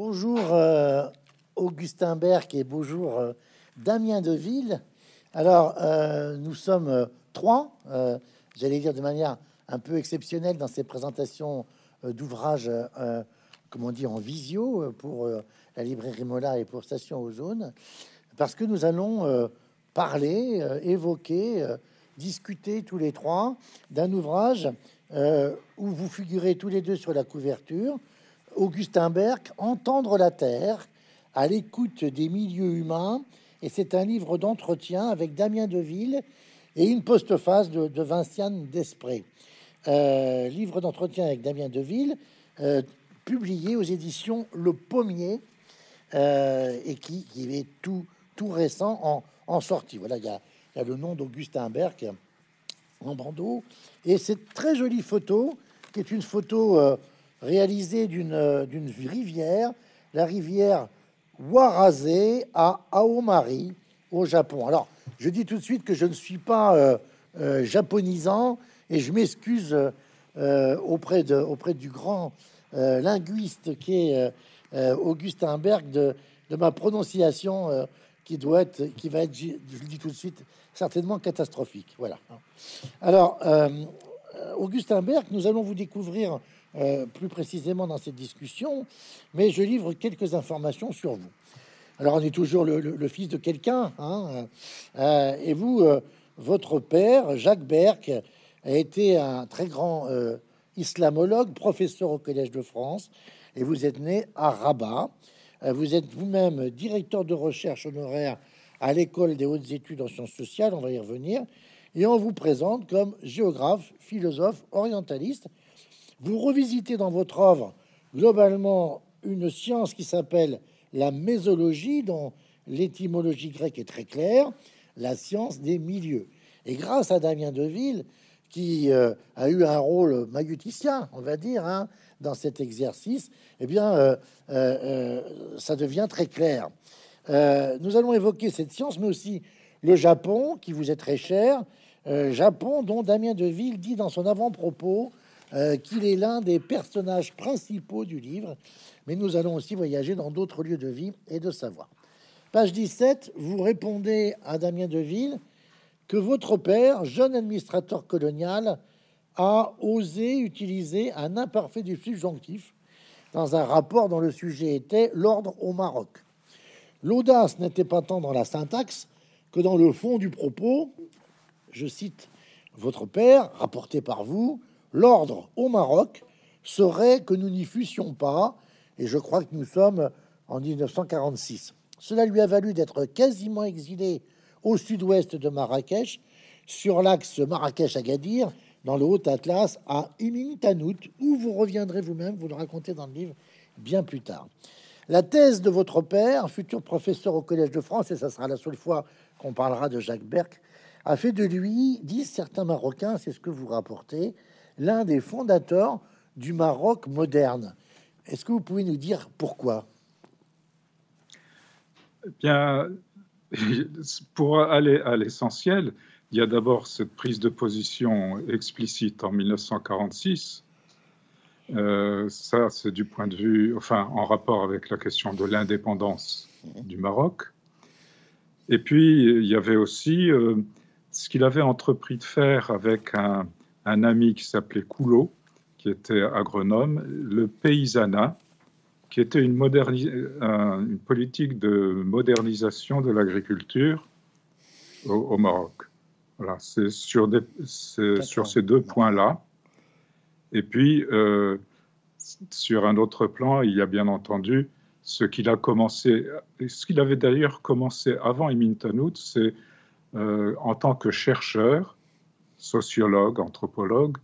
Bonjour euh, Augustin Berck et bonjour euh, Damien Deville. Alors, euh, nous sommes trois, j'allais dire de manière un peu exceptionnelle dans ces présentations d'ouvrages, comme on dit, en visio pour la librairie Mola et pour Station Ozone, parce que nous allons parler, évoquer, discuter tous les trois d'un ouvrage où vous figurez tous les deux sur la couverture, Augustin Berck, Entendre la Terre, à l'écoute des milieux humains, et c'est un livre d'entretien avec Damien Deville et une postface de, de Vinciane Desprez. Euh, livre d'entretien avec Damien Deville, euh, publié aux éditions Le Pommier, euh, et qui, qui est tout, tout récent en, en sortie. Voilà, il y a, y a le nom d'Augustin Berck en bandeau, et cette très jolie photo, qui est une photo réalisée d'une euh, d'une rivière, la rivière Warazé à Aomari, au Japon. Alors, je dis tout de suite que je ne suis pas euh, euh, japonisant, et je m'excuse auprès, auprès du grand linguiste qui est euh, euh, Augustin Berg de, de ma prononciation qui doit être, qui va être, je le dis tout de suite, certainement catastrophique. Voilà. Alors, Augustin Berg, nous allons vous découvrir euh, plus précisément dans cette discussion, mais je livre quelques informations sur vous. Alors, on est toujours le, fils de quelqu'un, hein, euh, et vous, euh, votre père, Jacques Berck, a été un très grand islamologue, professeur au Collège de France, et vous êtes né à Rabat. Vous êtes vous-même directeur de recherche honoraire à l'école des hautes études en sciences sociales, on va y revenir, et on vous présente comme géographe, philosophe, orientaliste. Vous revisitez dans votre œuvre globalement une science qui s'appelle la mésologie, dont l'étymologie grecque est très claire, la science des milieux. Et grâce à Damien Deville, qui euh, a eu un rôle maguticien, on va dire, hein, dans cet exercice, eh bien, euh, euh, ça devient très clair. Nous allons évoquer cette science, mais aussi le Japon, qui vous est très cher, Japon dont Damien Deville dit dans son avant-propos euh, qu'il est l'un des personnages principaux du livre, mais nous allons aussi voyager dans d'autres lieux de vie et de savoir. Page 17, vous répondez à Damien Deville que votre père, jeune administrateur colonial, a osé utiliser un imparfait du subjonctif dans un rapport dont le sujet était l'ordre au Maroc. L'audace n'était pas tant dans la syntaxe que dans le fond du propos. Je cite votre père, rapporté par vous, l'ordre au Maroc serait que nous n'y fussions pas, et je crois que nous sommes en 1946. Cela lui a valu d'être quasiment exilé au sud-ouest de Marrakech, sur l'axe Marrakech-Agadir, dans le Haut-Atlas, à Imintanout, où vous reviendrez vous-même, vous le racontez dans le livre, bien plus tard. La thèse de votre père, futur professeur au Collège de France, et ça sera la seule fois qu'on parlera de Jacques Berck, a fait de lui, disent certains Marocains, c'est ce que vous rapportez, l'un des fondateurs du Maroc moderne. Est-ce que vous pouvez nous dire pourquoi? Eh Bien, pour aller à l'essentiel, il y a d'abord cette prise de position explicite en 1946. Euh, ça, c'est du point de vue, enfin, en rapport avec la question de l'indépendance du Maroc. Et puis, il y avait aussi euh, ce qu'il avait entrepris de faire avec un, un ami qui s'appelait Coulot, qui était agronome, le paysanat, qui était une, moderni- un- une politique de modernisation de l'agriculture au, au Maroc. Voilà, c'est sur, des- c'est sur ces deux points-là. Et puis, euh, sur un autre plan, il y a bien entendu ce qu'il a commencé, ce qu'il avait d'ailleurs commencé avant Emin Tanout, c'est euh, en tant que chercheur, sociologue, anthropologue,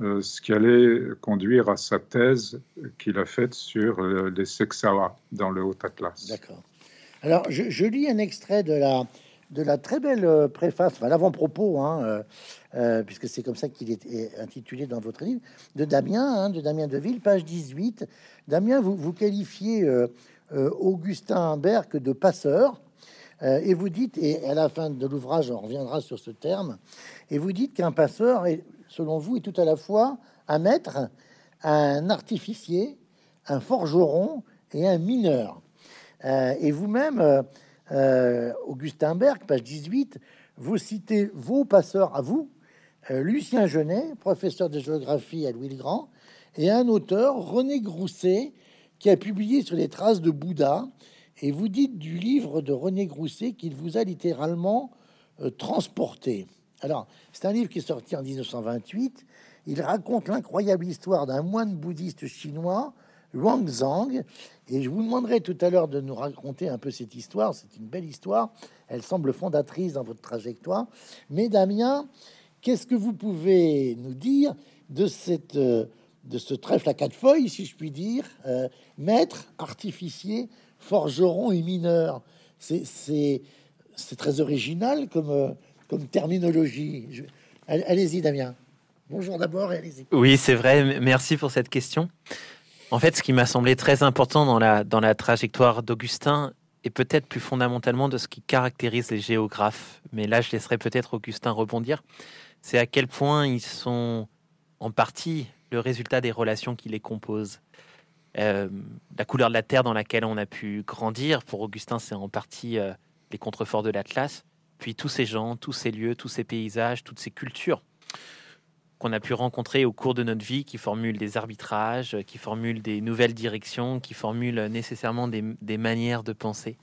euh, ce qui allait conduire à sa thèse qu'il a faite sur euh, les Sexawa dans le Haut-Atlas. D'accord. Alors, je, lis un extrait de la, de la très belle euh, préface, enfin l'avant-propos, hein, puisque c'est comme ça qu'il est intitulé dans votre livre, de Damien, hein, de Damien Deville, page 18. Damien, vous, vous qualifiez Augustin Berck de passeur, et vous dites, et à la fin de l'ouvrage, on reviendra sur ce terme, et vous dites qu'un passeur, est, selon vous, est tout à la fois un maître, un artificier, un forgeron et un mineur. et vous-même, Augustin Berg, page 18, vous citez vos passeurs à vous, Lucien Genet, professeur de géographie à Louis-le-Grand, et un auteur, René Grousset, qui a publié sur les traces de Bouddha. Et vous dites du livre de René Grousset qu'il vous a littéralement euh, transporté. Alors, c'est un livre qui est sorti en 1928. Il raconte l'incroyable histoire d'un moine bouddhiste chinois, Zhang. Et je vous demanderai tout à l'heure de nous raconter un peu cette histoire. C'est une belle histoire. Elle semble fondatrice dans votre trajectoire. Mais Damien, qu'est-ce que vous pouvez nous dire de cette euh, de ce trèfle à quatre feuilles, si je puis dire, euh, maître, artificier, forgeron et mineur. C'est très original comme, euh, comme terminologie. Allez-y, Damien. Bonjour d'abord allez-y. Oui, c'est vrai. Merci pour cette question. En fait, ce qui m'a semblé très important dans la, dans la trajectoire d'Augustin, et peut-être plus fondamentalement de ce qui caractérise les géographes, mais là je laisserai peut-être Augustin rebondir, c'est à quel point ils sont en partie le résultat des relations qui les composent. Euh, la couleur de la terre dans laquelle on a pu grandir, pour Augustin, c'est en partie euh, les contreforts de l'Atlas, puis tous ces gens, tous ces lieux, tous ces paysages, toutes ces cultures qu'on a pu rencontrer au cours de notre vie, qui formulent des arbitrages, qui formulent des nouvelles directions, qui formulent nécessairement des, manières de penser.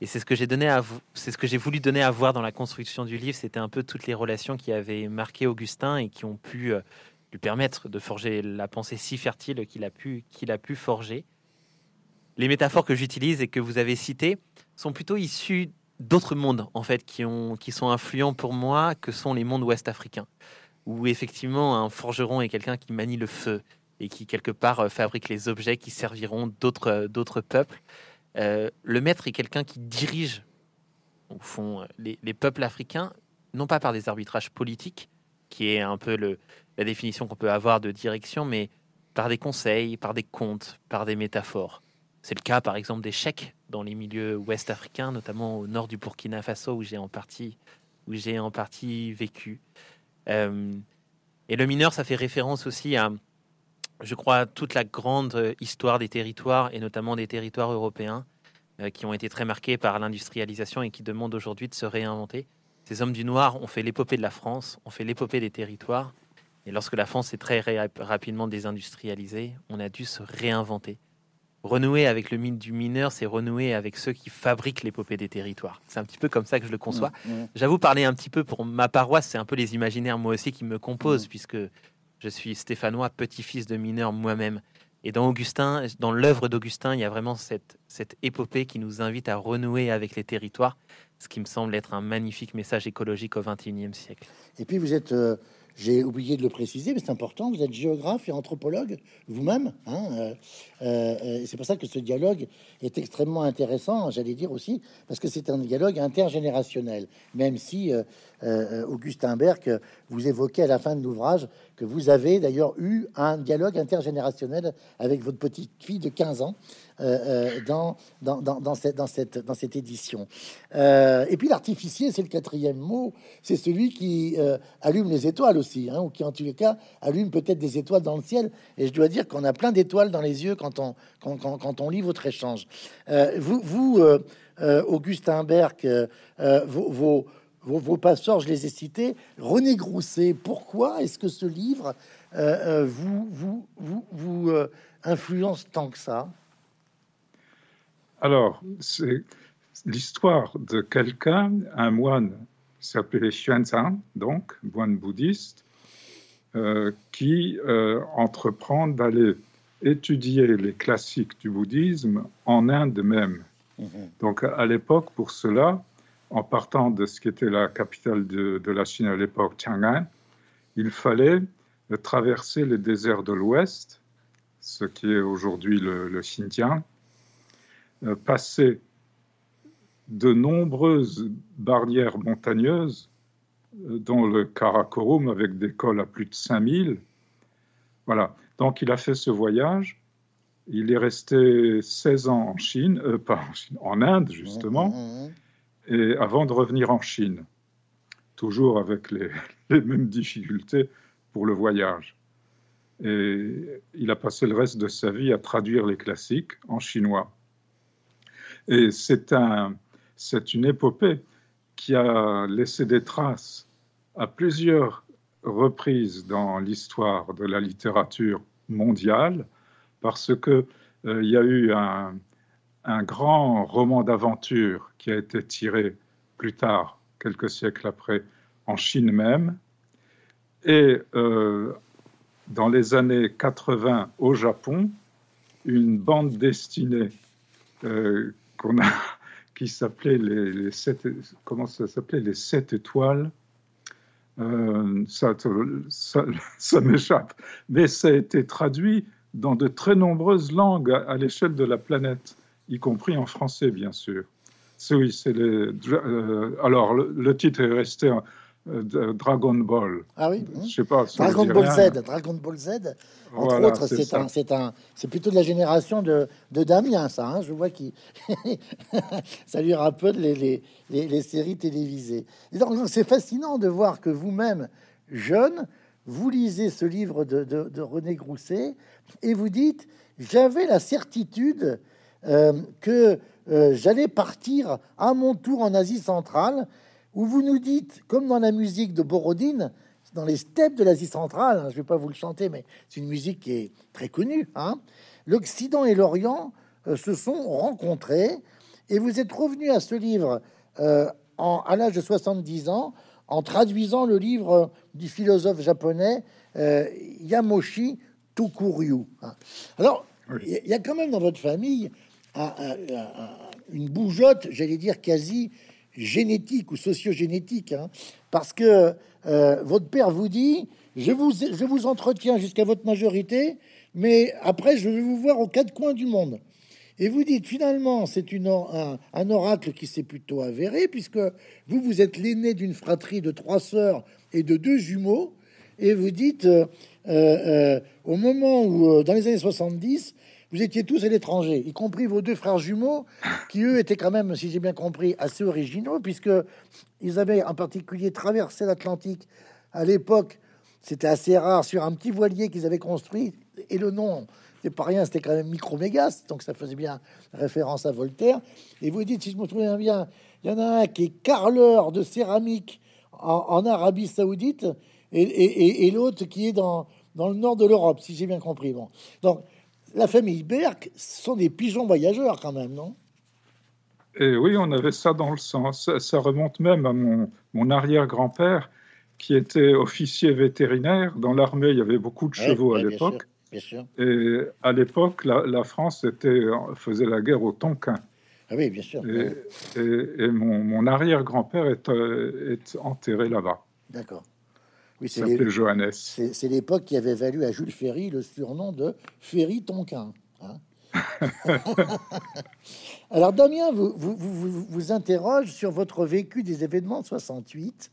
Et c'est ce que j'ai donné à c'est ce que j'ai voulu donner à voir dans la construction du livre. C'était un peu toutes les relations qui avaient marqué Augustin et qui ont pu euh, lui permettre de forger la pensée si fertile qu'il a pu, qu'il a pu forger. Les métaphores que j'utilise et que vous avez citées sont plutôt issues d'autres mondes en fait qui, ont, qui sont influents pour moi que sont les mondes ouest africains où effectivement un forgeron est quelqu'un qui manie le feu et qui quelque part euh, fabrique les objets qui serviront d'autres euh, d'autres peuples. Euh, le maître est quelqu'un qui dirige au fond les, les, peuples africains non pas par des arbitrages politiques qui est un peu la définition qu'on peut avoir de direction, mais par des conseils, par des contes, par des métaphores. C'est le cas, par exemple, des chèques dans les milieux ouest africains, notamment au nord du Burkina Faso, où j'ai en partie, où j'ai en partie vécu. Euh, et le mineur, ça fait référence aussi à, je crois, toute la grande histoire des territoires, et notamment des territoires européens, euh, qui ont été très marqués par l'industrialisation et qui demandent aujourd'hui de se réinventer. Ces hommes du noir ont fait l'épopée de la France, ont fait l'épopée des territoires, et lorsque la France est très rapidement désindustrialisée, on a dû se réinventer. Renouer avec le mythe du mineur, c'est renouer avec ceux qui fabriquent l'épopée des territoires. C'est un petit peu comme ça que je le conçois. Mmh, mmh. J'avoue parler un petit peu pour ma paroisse, c'est un peu les imaginaires moi aussi qui me composent, mmh. puisque je suis stéphanois, petit-fils de mineur moi-même. Et dans Augustin, dans l'œuvre d'Augustin, il y a vraiment cette, cette épopée qui nous invite à renouer avec les territoires, ce qui me semble être un magnifique message écologique au XXIe siècle. Et puis vous êtes euh, j'ai oublié de le préciser, mais c'est important. Vous êtes géographe et anthropologue vous-même. Hein, euh, euh, c'est pour ça que ce dialogue est extrêmement intéressant, j'allais dire aussi, parce que c'est un dialogue intergénérationnel. Même si euh, Augustin Berg, vous évoquez à la fin de l'ouvrage que vous avez d'ailleurs eu un dialogue intergénérationnel avec votre petite fille de 15 ans dans, dans, dans, dans, cette, dans, cette, dans cette édition. et puis l'artificier, c'est le quatrième mot, c'est celui qui allume les étoiles aussi, hein, ou qui en tous les cas allume peut-être des étoiles dans le ciel. Et je dois dire qu'on a plein d'étoiles dans les yeux quand on, quand, quand, quand on lit votre échange. Euh, vous, vous euh, euh, Augustin vos, vos, vos, passeurs, je les ai cités. René Grousset, pourquoi est-ce que ce livre vous, vous, vous, vous influence tant que ça? Alors, c'est l'histoire de quelqu'un, un moine qui s'appelait Xuanzang, donc moine bouddhiste, euh, qui euh, entreprend d'aller étudier les classiques du bouddhisme en Inde même. Mhm. Donc à l'époque, pour cela, en partant de ce qui était la capitale de, la Chine à l'époque, Chang'an, il fallait traverser les déserts de l'Ouest, ce qui est aujourd'hui le, le, Xinjiang, euh, passer de nombreuses barrières montagneuses, euh, dont le Karakorum avec des cols à plus de 5000. Voilà. Donc il a fait ce voyage. Il est resté 16 ans en Chine, euh, pas en Chine, en Inde justement, mmh, mmh, mmh. Et avant de revenir en Chine, toujours avec les, mêmes difficultés pour le voyage. Et il a passé le reste de sa vie à traduire les classiques en chinois. Et c'est un, une épopée qui a laissé des traces à plusieurs reprises dans l'histoire de la littérature mondiale, parce que euh, il y a eu un, un grand roman d'aventure qui a été tiré plus tard, quelques siècles après, en Chine même, et euh, dans les années 80 au Japon, une bande dessinée euh, qu'on a, qui s'appelait les, sept, comment ça s'appelait les sept étoiles. Euh, ça, m'échappe, mais ça a été traduit dans de très nombreuses langues à, l'échelle de la planète, y compris en français, bien sûr. Oui, c'est les. alors le, le, titre est resté euh, Dragon Ball. Ah oui Je sais pas. Dragon Ball Z. Dragon Ball Z. Entre autres, c'est un, c'est un, c'est plutôt de la génération de, de Damien, ça. Hein, je vois qui, ça lui rappelle les, les, les, séries télévisées. donc, c'est fascinant de voir que vous-même, jeune, vous lisez ce livre de, de, René Grousset et vous dites j'avais la certitude euh, que euh, j'allais partir à mon tour en Asie centrale où vous nous dites, comme dans la musique de Borodine, dans les steppes de l'Asie centrale, hein, je ne vais pas vous le chanter, mais c'est une musique qui est très connue, hein, l'Occident et l'Orient euh, se sont rencontrés, et vous êtes revenu à ce livre euh, en, à l'âge de 70 ans, en traduisant le livre du philosophe japonais euh, Yamoshi Tokuryu. Hein. Alors, il y, a quand même dans votre famille une bougeotte, j'allais dire quasi génétique ou sociogénétique, hein, parce que euh, votre père vous dit je vous, je vous entretiens jusqu'à votre majorité, mais après je vais vous voir aux quatre coins du monde. Et vous dites finalement, c'est un, un, oracle qui s'est plutôt avéré, puisque vous, vous êtes l'aîné d'une fratrie de trois sœurs et de deux jumeaux, et vous dites, euh, euh, au moment où, dans les années 70, vous étiez tous à l'étranger, y compris vos deux frères jumeaux, qui eux étaient quand même, si j'ai bien compris, assez originaux, puisque ils avaient en particulier traversé l'Atlantique à l'époque. C'était assez rare sur un petit voilier qu'ils avaient construit, et le nom, c'est pas rien, c'était quand même Micromégas, donc ça faisait bien référence à Voltaire. Et vous dites, si je me souviens bien, il y en a un qui est carleur de céramique en, Arabie Saoudite, et, et, l'autre qui est dans, dans le nord de l'Europe, si j'ai bien compris. Bon, donc la famille Berck sont des pigeons voyageurs quand même, non? Et oui, on avait ça dans le sens. Ça, remonte même à mon, mon arrière-grand-père qui était officier vétérinaire. Dans l'armée, il y avait beaucoup de chevaux à l'époque. Et à l'époque, la, France était, faisait la guerre au Tonkin. Ah oui, bien sûr. Et, mon, mon arrière-grand-père est, euh, est enterré là-bas. D'accord. Oui, c'est Johannes. C'est l'époque qui avait valu à Jules Ferry le surnom de Ferry Tonquin. Hein. Alors Damien vous vous, vous, vous, interroge sur votre vécu des événements de 68,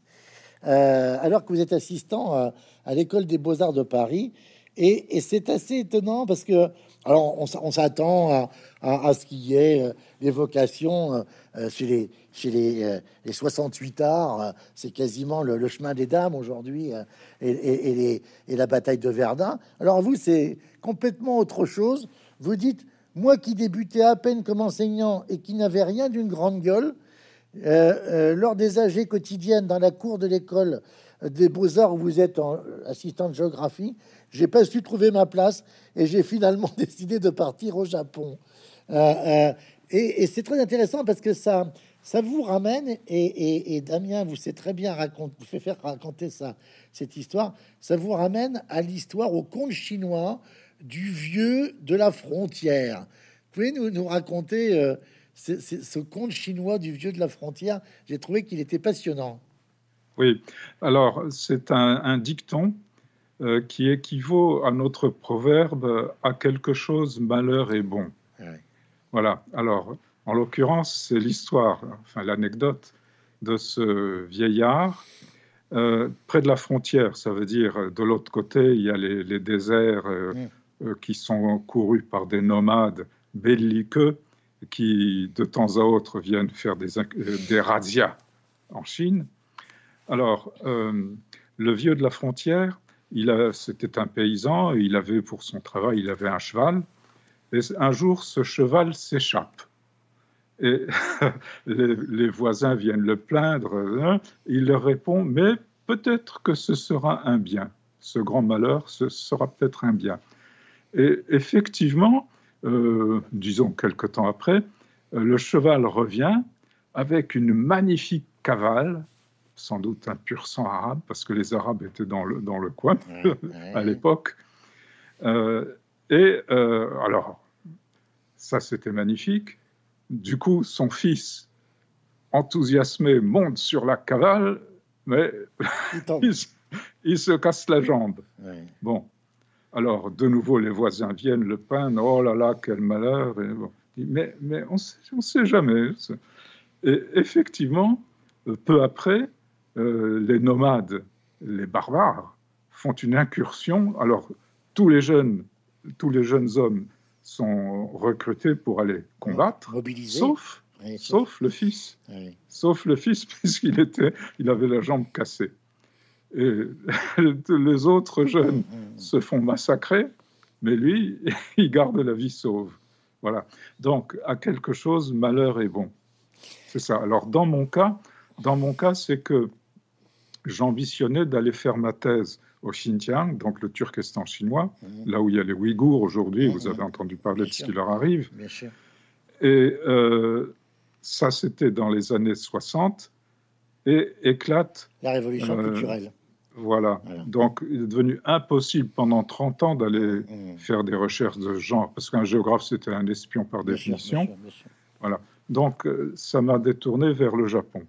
euh, alors que vous êtes assistant à, l'école des beaux-arts de Paris. Et, et c'est assez étonnant parce que, alors on, s'attend à, à, ce qu'il y ait euh, l'évocation euh, euh, chez les, chez les, les 68 arts, c'est quasiment le, chemin des dames aujourd'hui et, et, et, la bataille de Verdun. Alors vous, c'est complètement autre chose. Vous dites, moi qui débutais à peine comme enseignant et qui n'avait rien d'une grande gueule, lors des AG quotidiennes dans la cour de l'école des beaux-arts où vous êtes en assistant de géographie, j'ai pas su trouver ma place et j'ai finalement décidé de partir au Japon. Euh, euh, et, c'est très intéressant parce que ça, ça vous ramène, et, Damien vous sait très bien raconter, vous fait faire raconter ça, cette histoire, ça vous ramène à l'histoire, au conte chinois du vieux de la frontière. Pouvez nous, nous raconter euh, ce, conte chinois du vieux de la frontière? J'ai trouvé qu'il était passionnant. Oui, alors c'est un, dicton qui équivaut à notre proverbe à quelque chose malheur est bon. Voilà. Alors, en l'occurrence, c'est l'histoire, enfin l'anecdote de ce vieillard euh, près de la frontière. Ça veut dire de l'autre côté, il y a les, déserts euh, euh, qui sont courus par des nomades belliqueux qui, de temps à autre, viennent faire des, des razzias en Chine. Alors, le vieux de la frontière c'était un paysan, il avait pour son travail, il avait un cheval. Et un jour, ce cheval s'échappe. Et les, voisins viennent le plaindre. Hein. il leur répond, mais peut-être que ce sera un bien. Ce grand malheur, ce sera peut-être un bien. Et effectivement, euh, disons quelque temps après, euh, le cheval revient avec une magnifique cavale, sans doute un pur sang arabe, parce que les Arabes étaient dans le, dans le coin à l'époque. Euh, et alors, ça c'était magnifique. Du coup, son fils, enthousiasmé, monte sur la cavale, mais il, se casse la jambe. Bon, alors de nouveau les voisins viennent le peindre, oh là là, quel malheur. Mais, mais on ne sait jamais. Et effectivement, euh, peu après, euh, les nomades, les barbares, font une incursion. Alors tous les jeunes, tous les jeunes hommes sont recrutés pour aller combattre, sauf, sauf, le fils, sauf le fils puisqu'il était, il avait la jambe cassée. Et les autres jeunes se font massacrer, mais lui, il garde la vie sauve. Voilà. Donc, à quelque chose, malheur est bon. C'est ça. Alors, dans mon cas, dans mon cas, c'est que j'ambitionnais d'aller faire ma thèse au Xinjiang, donc le Turkestan chinois, mhm. là où il y a les Ouïghours aujourd'hui, vous mhm. avez entendu parler de ce qui leur arrive. Et euh, ça, c'était dans les années 60, et éclate... La révolution euh, culturelle. Voilà. Donc, il est devenu impossible pendant 30 ans d'aller mhm. faire des recherches de genre, parce qu'un géographe, c'était un espion par définition. voilà. Donc, euh, ça m'a détourné vers le Japon.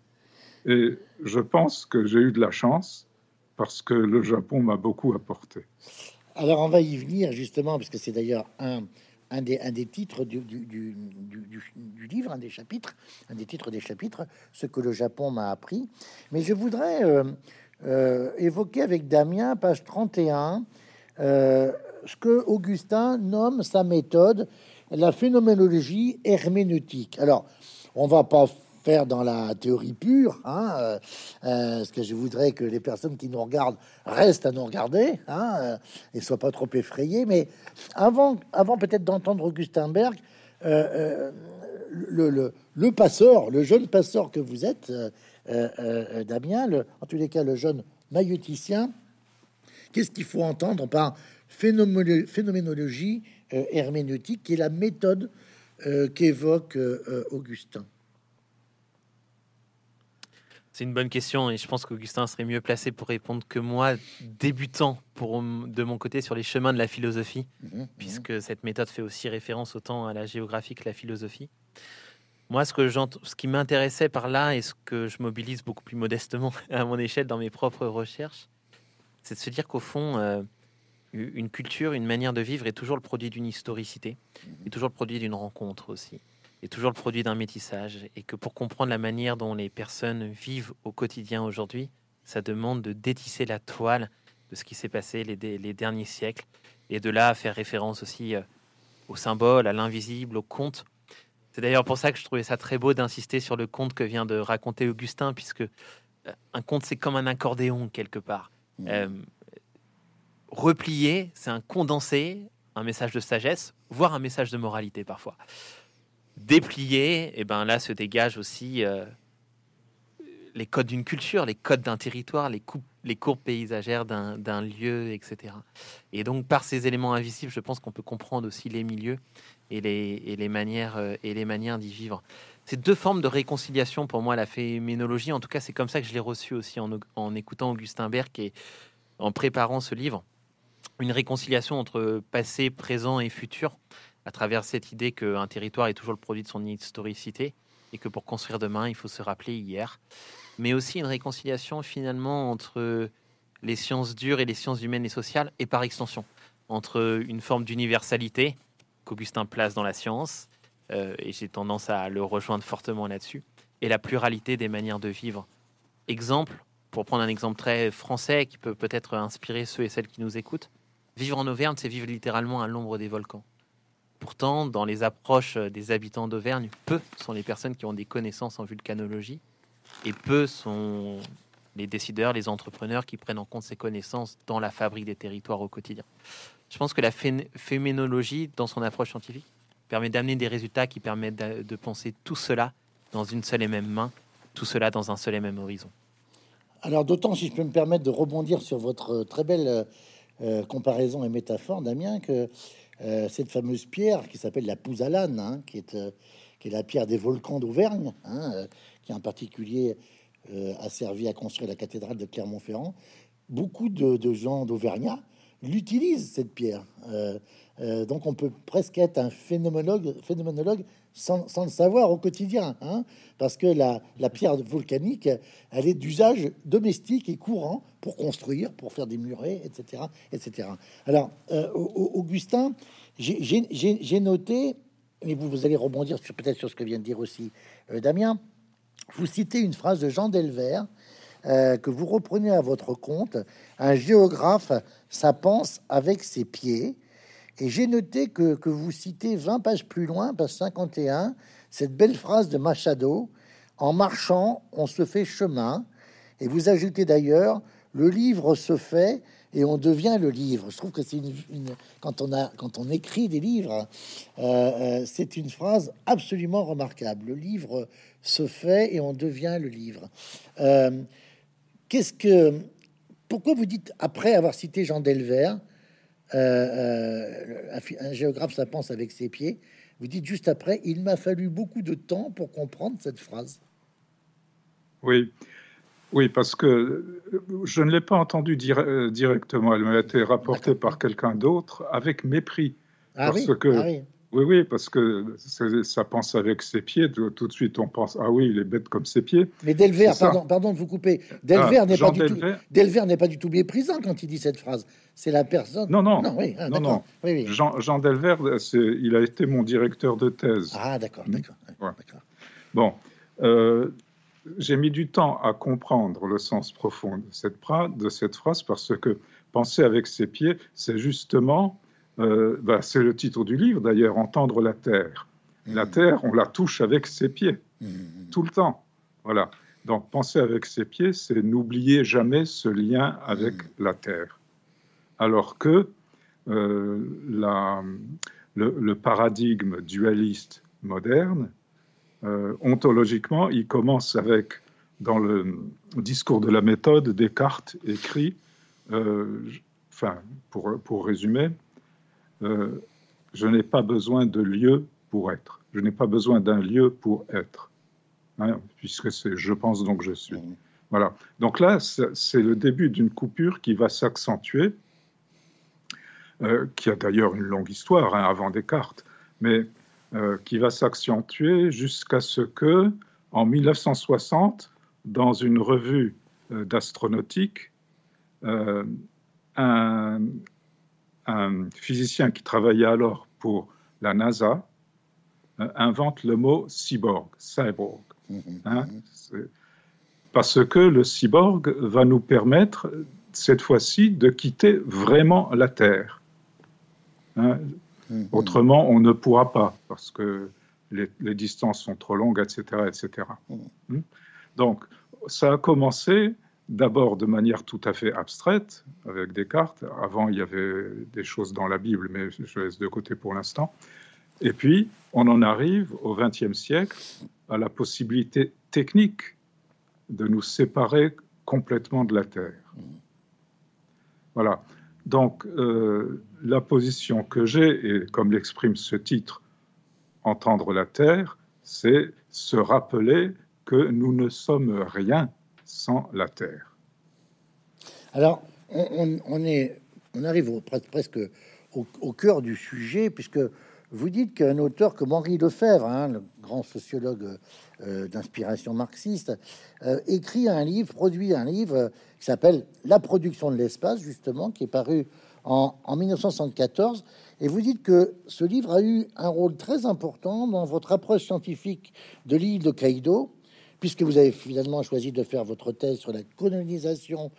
Et je pense que j'ai eu de la chance parce que le Japon m'a beaucoup apporté. Alors on va y venir justement, parce que c'est d'ailleurs un, des, titres du, livre, un des chapitres, un des titres des chapitres, ce que le Japon m'a appris. Mais je voudrais euh, euh, évoquer avec Damien, page 31, euh, ce que Augustin nomme sa méthode, la phénoménologie herméneutique. Alors, on va pas faire dans la théorie pure, hein, euh, euh, ce que je voudrais que les personnes qui nous regardent restent à nous regarder hein, euh, et soient pas trop effrayées. Mais avant, avant peut-être d'entendre Augustin Berg, le, le, le, passeur, le jeune passeur que vous êtes, Damien, le, en tous les cas le jeune maïoticien, qu'est-ce qu'il faut entendre par phénoménologie herméneutique, qui est la méthode qu'évoque Augustin? C'est une bonne question et je pense qu'Augustin serait mieux placé pour répondre que moi, débutant pour, de mon côté sur les chemins de la philosophie, mhm, mhm. puisque cette méthode fait aussi référence autant à la géographie que la philosophie. Moi, ce, que ce qui m'intéressait par là et ce que je mobilise beaucoup plus modestement à mon échelle dans mes propres recherches, c'est de se dire qu'au fond, euh, une culture, une manière de vivre est toujours le produit d'une historicité, mhm. et toujours le produit d'une rencontre aussi est toujours le produit d'un métissage et que pour comprendre la manière dont les personnes vivent au quotidien aujourd'hui, ça demande de détisser la toile de ce qui s'est passé les, les, derniers siècles et de là faire référence aussi euh, au symbole, à l'invisible, au conte. C'est d'ailleurs pour ça que je trouvais ça très beau d'insister sur le conte que vient de raconter Augustin, puisque euh, un conte c'est comme un accordéon quelque part. Mmh. Euh, replié, c'est un condensé, un message de sagesse, voire un message de moralité parfois déplié, et eh ben là se dégagent aussi euh, les codes d'une culture, les codes d'un territoire, les, les courbes paysagères d'un lieu, etc. Et donc par ces éléments invisibles, je pense qu'on peut comprendre aussi les milieux et les, manières euh, et les manières d'y vivre. C'est deux formes de réconciliation pour moi la phénoménologie. En tout cas, c'est comme ça que je l'ai reçu aussi en, en, écoutant Augustin Berg et en préparant ce livre. Une réconciliation entre passé, présent et futur à travers cette idée qu'un territoire est toujours le produit de son historicité et que pour construire demain, il faut se rappeler hier. Mais aussi une réconciliation finalement entre les sciences dures et les sciences humaines et sociales, et par extension, entre une forme d'universalité qu'Augustin place dans la science, euh, et j'ai tendance à le rejoindre fortement là-dessus, et la pluralité des manières de vivre. Exemple, pour prendre un exemple très français qui peut peut-être inspirer ceux et celles qui nous écoutent, vivre en Auvergne, c'est vivre littéralement à l'ombre des volcans. Pourtant, dans les approches euh, des habitants d'Auvergne, peu sont les personnes qui ont des connaissances en vulcanologie et peu sont les décideurs, les entrepreneurs qui prennent en compte ces connaissances dans la fabrique des territoires au quotidien. Je pense que la phénoménologie, dans son approche scientifique, permet d'amener des résultats qui permettent de, penser tout cela dans une seule et même main, tout cela dans un seul et même horizon. Alors d'autant, si je peux me permettre de rebondir sur votre très belle euh, euh, comparaison et métaphore, Damien, que euh, cette fameuse pierre qui s'appelle la Pouzzalane, hein, qui, est, qui est la pierre des volcans d'Auvergne, hein, qui en particulier a servi à construire la cathédrale de Clermont-Ferrand, beaucoup de, gens d'Auvergnat l'utilisent, cette pierre. Euh, donc on peut presque être un phénoménologue sans, le savoir au quotidien, hein, parce que la, pierre volcanique, elle est d'usage domestique et courant pour construire, pour faire des murets, etc. etc. Alors, euh, Augustin, j'ai noté, mais vous, vous allez rebondir peut-être sur ce que vient de dire aussi euh, Damien, vous citez une phrase de Jean Delvert, que vous reprenez à votre compte, un géographe, ça pense avec ses pieds. Et j'ai noté que, vous citez 20 pages plus loin, page 51, cette belle phrase de Machado En marchant, on se fait chemin. Et vous ajoutez d'ailleurs Le livre se fait et on devient le livre. Je trouve que c'est une, quand on a quand on écrit des livres, euh, euh, c'est une phrase absolument remarquable. Le livre se fait et on devient le livre. Euh, qu'est-ce que pourquoi vous dites après avoir cité Jean Delvert euh, euh, un, géographe, ça pense avec ses pieds. Vous dites juste après, il m'a fallu beaucoup de temps pour comprendre cette phrase. Oui, oui, parce que je ne l'ai pas entendue euh, directement. Elle m'a été rapportée par quelqu'un d'autre avec mépris. Ah parce oui, que ah oui. Oui, oui, parce que ça pense avec ses pieds. Tout, de suite, on pense ah oui, il est bête comme ses pieds. Mais Delvert, pardon, pardon de vous couper. Delvert ah, n'est pas du tout. Delvert n'est pas du tout méprisant quand il dit cette phrase. C'est la personne. Non, non, non, oui, ah, non, Jean, Jean Delvert, il a été mon directeur de thèse. Ah, d'accord, hmm. d'accord. Bon, euh, j'ai mis du temps à comprendre le sens profond de cette, de cette phrase parce que penser avec ses pieds, c'est justement euh, bah, c'est le titre du livre d'ailleurs, Entendre la terre. La mmh. terre, on la touche avec ses pieds, mmh. tout le temps. Voilà. Donc penser avec ses pieds, c'est n'oublier jamais ce lien avec mmh. la terre. Alors que euh, le, paradigme dualiste moderne, euh, ontologiquement, il commence avec, dans le discours de la méthode, Descartes écrit, enfin, pour, pour résumer, euh, je n'ai pas besoin de lieu pour être. Je n'ai pas besoin d'un lieu pour être. Hein, puisque c'est je pense donc je suis. Voilà. Donc là, c'est le début d'une coupure qui va s'accentuer, euh, qui a d'ailleurs une longue histoire hein, avant Descartes, mais euh, qui va s'accentuer jusqu'à ce que, en 1960, dans une revue d'astronautique, un, un physicien qui travaillait alors pour la NASA euh, invente le mot cyborg, cyborg. Mhm. Hein, parce que le cyborg va nous permettre, cette fois-ci, de quitter vraiment la Terre. Hein. Mhm. Autrement, on ne pourra pas, parce que les, distances sont trop longues, etc. etc. Mhm. Hmm? Donc, ça a commencé d'abord de manière tout à fait abstraite, avec Descartes. Avant, il y avait des choses dans la Bible, mais je laisse de côté pour l'instant. Et puis, on en arrive au XXe siècle à la possibilité technique de nous séparer complètement de la Terre. Voilà. Donc, euh, la position que j'ai, et comme l'exprime ce titre, Entendre la Terre, c'est se rappeler que nous ne sommes rien sans la terre. Alors, on, est, on arrive presque au, cœur du sujet, puisque vous dites qu'un auteur comme Henri Lefebvre, hein, le grand sociologue euh, d'inspiration marxiste, euh, écrit un livre, produit un livre qui s'appelle La production de l'espace, justement, qui est paru en, en 1974. Et vous dites que ce livre a eu un rôle très important dans votre approche scientifique de l'île de Caïdo, puisque vous avez finalement choisi de faire votre thèse sur la colonisation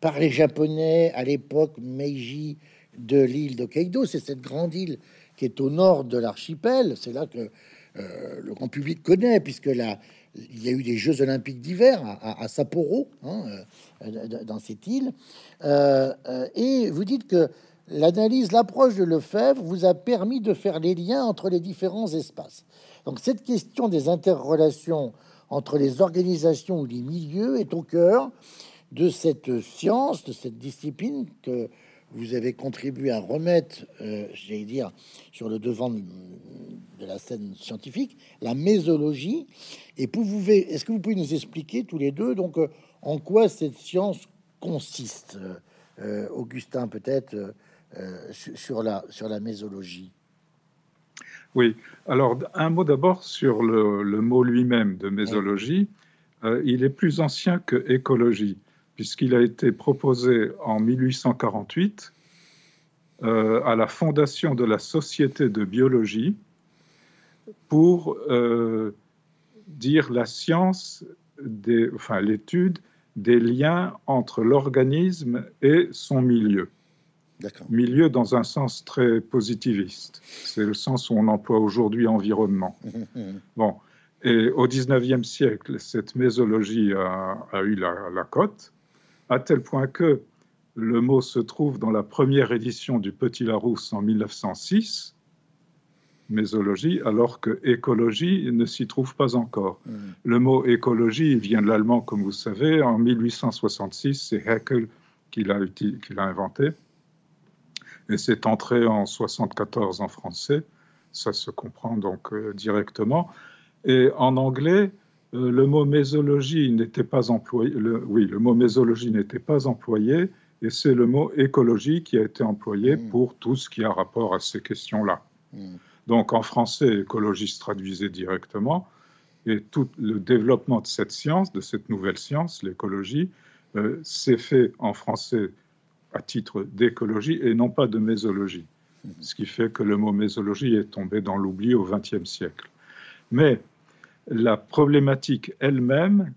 par les Japonais à l'époque Meiji de l'île de Keido, c'est cette grande île qui est au nord de l'archipel. C'est là que le grand public connaît, puisque là, il y a eu des Jeux olympiques d'hiver à, Sapporo, hein, dans cette île. et vous dites que l'analyse, l'approche de Lefebvre vous a permis de faire les liens entre les différents espaces. Donc cette question des interrelations entre les organisations ou les milieux est au cœur de cette science, de cette discipline que vous avez contribué à remettre, euh, j'allais dire, sur le devant de, la scène scientifique, la mésologie. Et pouvez, est-ce que vous pouvez nous expliquer tous les deux donc euh, en quoi cette science consiste, euh, Augustin peut-être sur la sur la mésologie? Oui, alors un mot d'abord sur le, mot lui-même de mésologie. Euh, il est plus ancien que écologie, puisqu'il a été proposé en 1848 euh, à la fondation de la Société de biologie pour euh, dire la science, des, enfin l'étude des liens entre l'organisme et son milieu. Milieu dans un sens très positiviste. C'est le sens où on emploie aujourd'hui environnement. Mmh. Bon. Et au 19e siècle, cette mésologie a, eu la, cote, à tel point que le mot se trouve dans la première édition du Petit Larousse en 1906, mésologie, alors que écologie ne s'y trouve pas encore. Mmh. Le mot écologie vient de l'allemand, comme vous savez. En 1866, c'est Haeckel qui l'a inventé et c'est entré en 74 en français. Ça se comprend donc euh, directement. Et en anglais, euh, le mot mésologie n'était pas employé. oui, le mot mésologie n'était pas employé, et c'est le mot écologie qui a été employé hmm. pour tout ce qui a rapport à ces questions-là. Hmm. Donc en français, écologie se traduisait directement, et tout le développement de cette science, de cette nouvelle science, l'écologie, euh, s'est fait en français à titre d'écologie et non pas de mésologie. Ce qui fait que le mot mésologie est tombé dans l'oubli au XXe siècle. Mais la problématique elle-même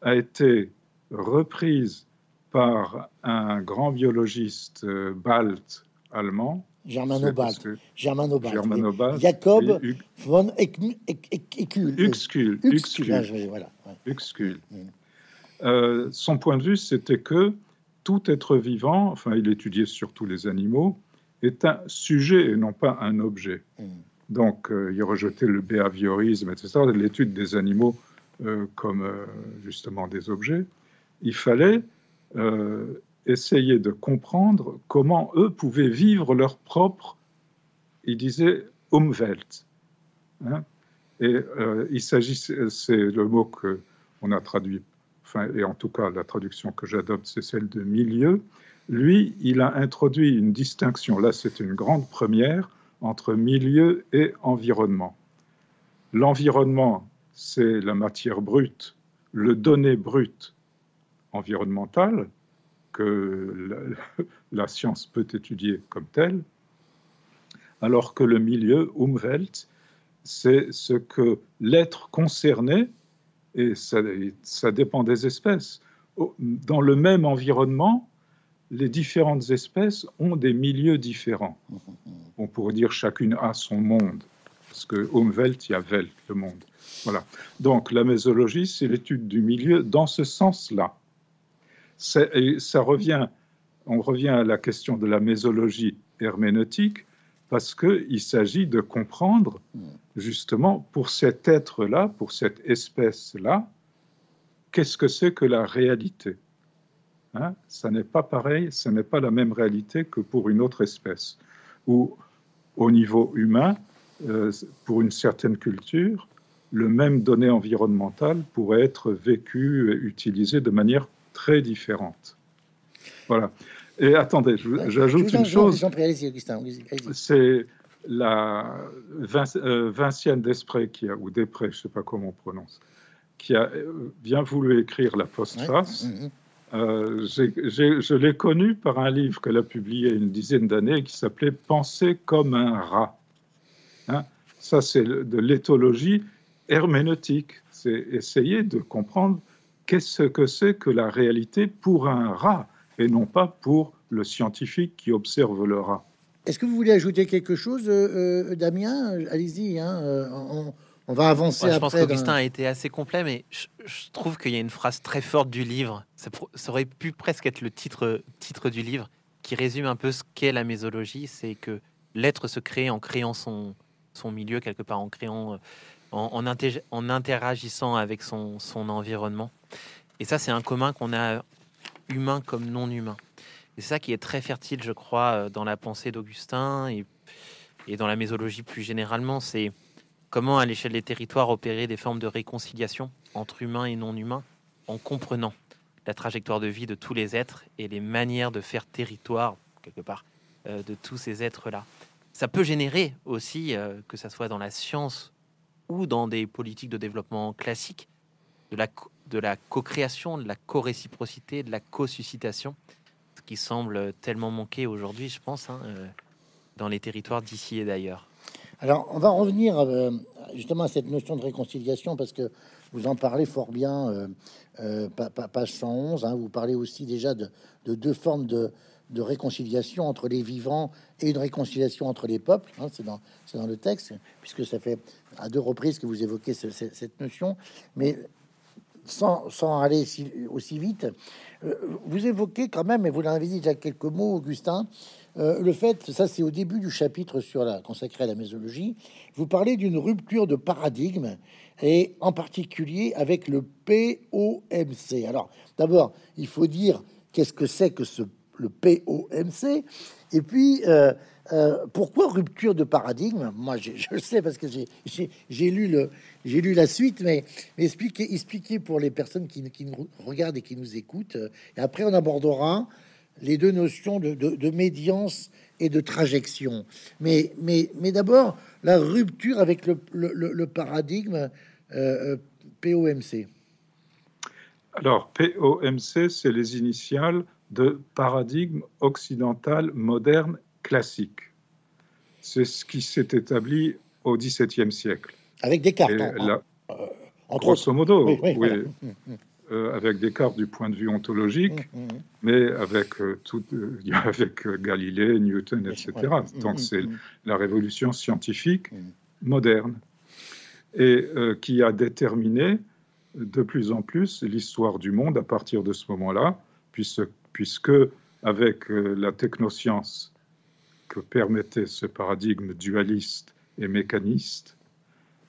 a été reprise par un grand biologiste euh, balte allemand. Germano-balte. Germano-balte. Jacob von Uxküll. Uxküll. Uxküll. Mm. Euh, son point de vue, c'était que tout être vivant, enfin il étudiait surtout les animaux, est un sujet et non pas un objet. Mm. Donc euh, il rejetait le behaviorisme, etc., l'étude des animaux euh, comme euh, justement des objets. Il fallait essayer de comprendre comment eux pouvaient vivre leur propre, il disait, Umwelt. Hein. et il s'agit, c'est le mot que on a traduit et en tout cas la traduction que j'adopte, c'est celle de milieu, lui, il a introduit une distinction, là c'est une grande première, entre milieu et environnement. L'environnement, c'est la matière brute, le donné brut environnemental que la, science peut étudier comme tel, alors que le milieu, Umwelt, c'est ce que l'être concerné et ça, dépend des espèces. Dans le même environnement, les différentes espèces ont des milieux différents. On pourrait dire chacune a son monde, parce que Umwelt, il y a Welt, le monde. Voilà. Donc la mésologie, c'est l'étude du milieu dans ce sens-là. Ça revient, on revient à la question de la mésologie herméneutique, parce qu'il s'agit de comprendre justement pour cet être-là, pour cette espèce-là, qu'est-ce que c'est que la réalité hein? Ça n'est pas pareil, ce n'est pas la même réalité que pour une autre espèce, ou au niveau humain, euh, pour une certaine culture, le même donné environnemental pourrait être vécu et utilisé de manière très différente. Voilà. Et attendez, j'ajoute une chose. C'est la euh, Vincienne Desprez, qui a, ou Desprez, je ne sais pas comment on prononce, qui a euh, bien voulu écrire la postface. Mm, mm. Euh, je l'ai connue par un livre qu'elle a publié une dizaine d'années qui s'appelait Penser comme un rat. Hein Ça, c'est de l'éthologie herméneutique. C'est essayer de comprendre qu'est-ce que c'est que la réalité pour un rat et non pas pour le scientifique qui observe le rat. est-ce que vous voulez ajouter quelque chose, Damien? Allez-y. Hein, on, va avancer. je pense qu'Augustin a été assez complet, mais je, trouve qu'il y a une phrase très forte du livre. Ça, ça, aurait pu presque être le titre, titre du livre qui résume un peu ce qu'est la mésologie. C'est que l'être se crée en créant son, son milieu quelque part, en créant, en, en, interagissant avec son, son environnement. Et ça, c'est un commun qu'on a humain comme non humain. Et c'est ça qui est très fertile, je crois, euh, dans la pensée d'Augustin et, dans la mésologie plus généralement. C'est comment, à l'échelle des territoires, opérer des formes de réconciliation entre humains et non humains en comprenant la trajectoire de vie de tous les êtres et les manières de faire territoire, quelque part, euh, de tous ces êtres-là. Ça peut générer aussi, euh, que ça soit dans la science ou dans des politiques de développement classiques, de la, de la co-création, de la co-réciprocité, de la co-suscitation, ce qui semble tellement manquer aujourd'hui, je pense, hein, euh, dans les territoires d'ici et d'ailleurs. Alors, on va revenir euh, justement à cette notion de réconciliation parce que vous en parlez fort bien, euh, page 111. Hein, vous parlez aussi déjà de, deux formes de, réconciliation entre les vivants et une réconciliation entre les peuples. Hein, c'est dans, le texte, puisque ça fait à deux reprises que vous évoquez cette notion. Mais sans, aller aussi vite, euh, vous évoquez quand même, et vous l'avez dit déjà quelques mots, Augustin, euh, le fait, ça c'est au début du chapitre sur la consacré à la mésologie, vous parlez d'une rupture de paradigme et en particulier avec le POMC. Alors d'abord, il faut dire qu'est-ce que c'est que ce le POMC et puis euh, pourquoi rupture de paradigme? Moi, je, sais parce que j'ai lu, le, lu la suite, mais, mais expliquez, expliquez pour les personnes qui, nous regardent et qui nous écoutent. Euh, et après, on abordera les deux notions de, médiance et de trajection. Mais, d'abord, la rupture avec le, paradigme euh, POMC. Alors, POMC, c'est les initiales de paradigme occidental moderne classique. C'est ce qui s'est établi au XVIIe siècle. Avec Descartes. cartes hein, euh, grosso modo, oui, hum, hum. Euh, avec Descartes du point de vue ontologique, hum, mais avec, euh, tout, avec Galilée, Newton, etc. Donc c'est la révolution scientifique moderne. Et qui a déterminé de plus en plus l'histoire du monde à partir de ce moment-là, puisque, puisque avec la technoscience que permettait ce paradigme dualiste et mécaniste,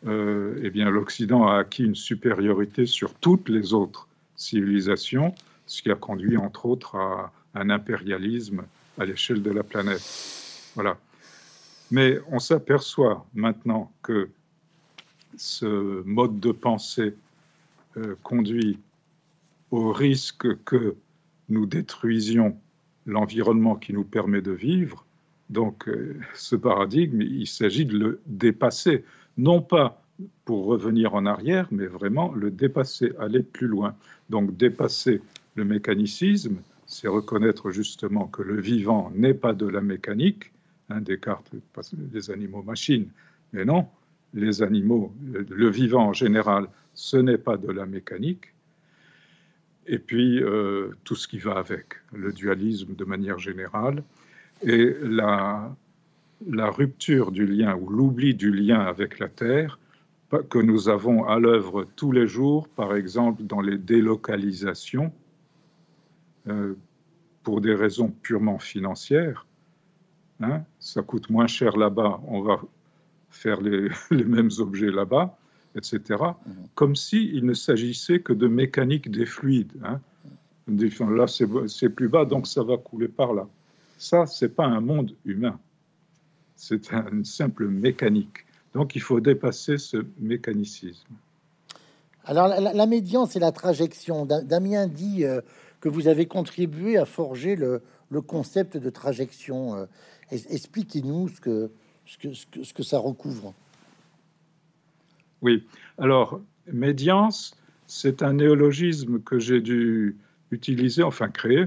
euh, eh bien l'Occident a acquis une supériorité sur toutes les autres civilisations, ce qui a conduit entre autres à un impérialisme à l'échelle de la planète. Voilà. Mais on s'aperçoit maintenant que ce mode de pensée euh, conduit au risque que nous détruisions l'environnement qui nous permet de vivre donc euh, ce paradigme, il s'agit de le dépasser, non pas pour revenir en arrière, mais vraiment le dépasser, aller plus loin. Donc dépasser le mécanicisme, c'est reconnaître justement que le vivant n'est pas de la mécanique, hein, Descartes, les animaux machines, mais non, les animaux, le, vivant en général, ce n'est pas de la mécanique. Et puis euh, tout ce qui va avec, le dualisme de manière générale, et la, la rupture du lien ou l'oubli du lien avec la Terre que nous avons à l'œuvre tous les jours, par exemple dans les délocalisations, euh, pour des raisons purement financières. Hein, ça coûte moins cher là-bas, on va faire les, les mêmes objets là-bas, etc. Mhm. Comme s'il il ne s'agissait que de mécanique des fluides. Hein. Là, c'est plus bas, donc ça va couler par là. Ça, c'est pas un monde humain. C'est une simple mécanique. Donc, il faut dépasser ce mécanicisme. Alors, la, médiance et la trajection. Damien dit euh, que vous avez contribué à forger le, concept de trajection. Euh, expliquez-nous ce que, ce, que, ce, que, ça recouvre. Oui. Alors, médiance, c'est un néologisme que j'ai dû utiliser, enfin créer,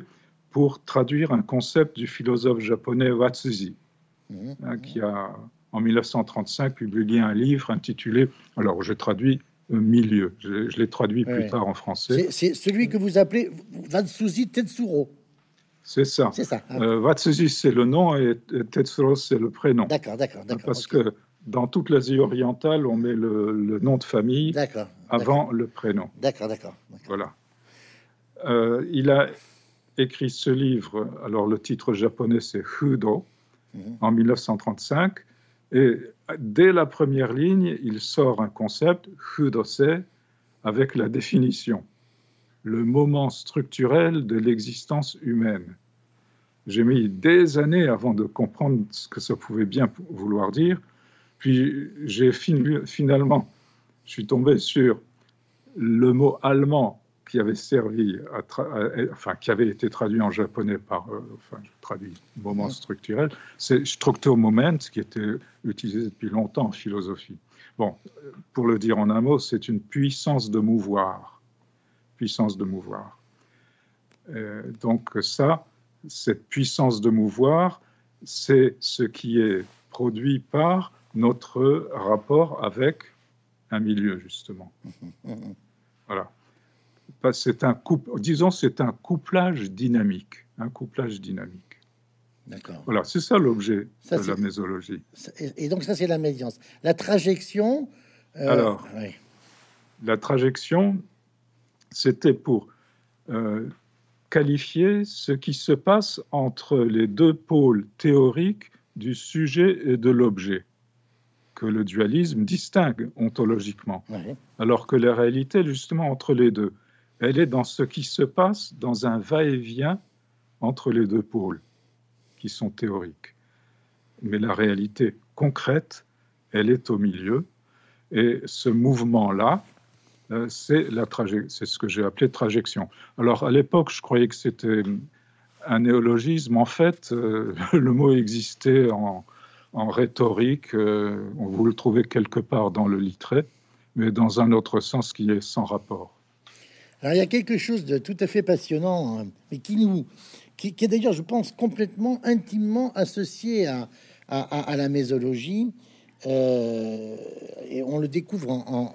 pour traduire un concept du philosophe japonais Watsuzi, mhm. hein, qui a en 1935 publié un livre intitulé, alors je traduis milieu, je, l'ai traduit plus tard en français. C'est celui que vous appelez Watsuzi Tetsuro. C'est ça. C'est ça. hein. Euh, Vatsuji, c'est le nom et, et Tetsuo, c'est le prénom. D'accord, d'accord. Parce que dans toute l'Asie orientale, on met le, le nom de famille avant le prénom. D'accord, d'accord. Voilà. Euh, il a écrit ce livre, alors le titre japonais c'est Fudo, En 1935, et dès la première ligne, il sort un concept, Fudose, avec la définition, le moment structurel de l'existence humaine. J'ai mis des années avant de comprendre ce que ça pouvait bien vouloir dire, puis j'ai fin- finalement, je suis tombé sur le mot allemand qui avait servi, à tra- à- enfin qui avait été traduit en japonais par, euh, enfin je traduis moment Mhm. structurel, c'est Strukturmoment qui était utilisé depuis longtemps en philosophie. Bon, pour le dire en un mot, c'est une puissance de mouvoir, puissance de mouvoir. Euh, donc ça, cette puissance de mouvoir, c'est ce qui est produit par notre rapport avec un milieu justement. Mhm. Voilà. C'est un couple, disons, c'est un couplage dynamique, un couplage dynamique. D'accord. Voilà, c'est ça l'objet de la mésologie. Et, donc ça, c'est la médiance. La trajection. euh, Alors. oui. La trajection, c'était pour euh, qualifier ce qui se passe entre les deux pôles théoriques du sujet et de l'objet, que le dualisme distingue ontologiquement. oui. alors que la réalité est justement entre les deux. Elle est dans ce qui se passe dans un va-et-vient entre les deux pôles, qui sont théoriques. Mais la réalité concrète, elle est au milieu, et ce mouvement-là, euh, c'est ce que j'ai appelé trajection. Alors à l'époque, je croyais que c'était un néologisme. En fait, euh, le mot existait en, en rhétorique. euh, vous le trouvez quelque part dans le littré mais dans un autre sens qui est sans rapport. Alors il y a quelque chose de tout à fait passionnant, hein, mais qui nous, qui, est d'ailleurs, je pense, complètement, intimement associé à, à, la mésologie, euh, et on le découvre en,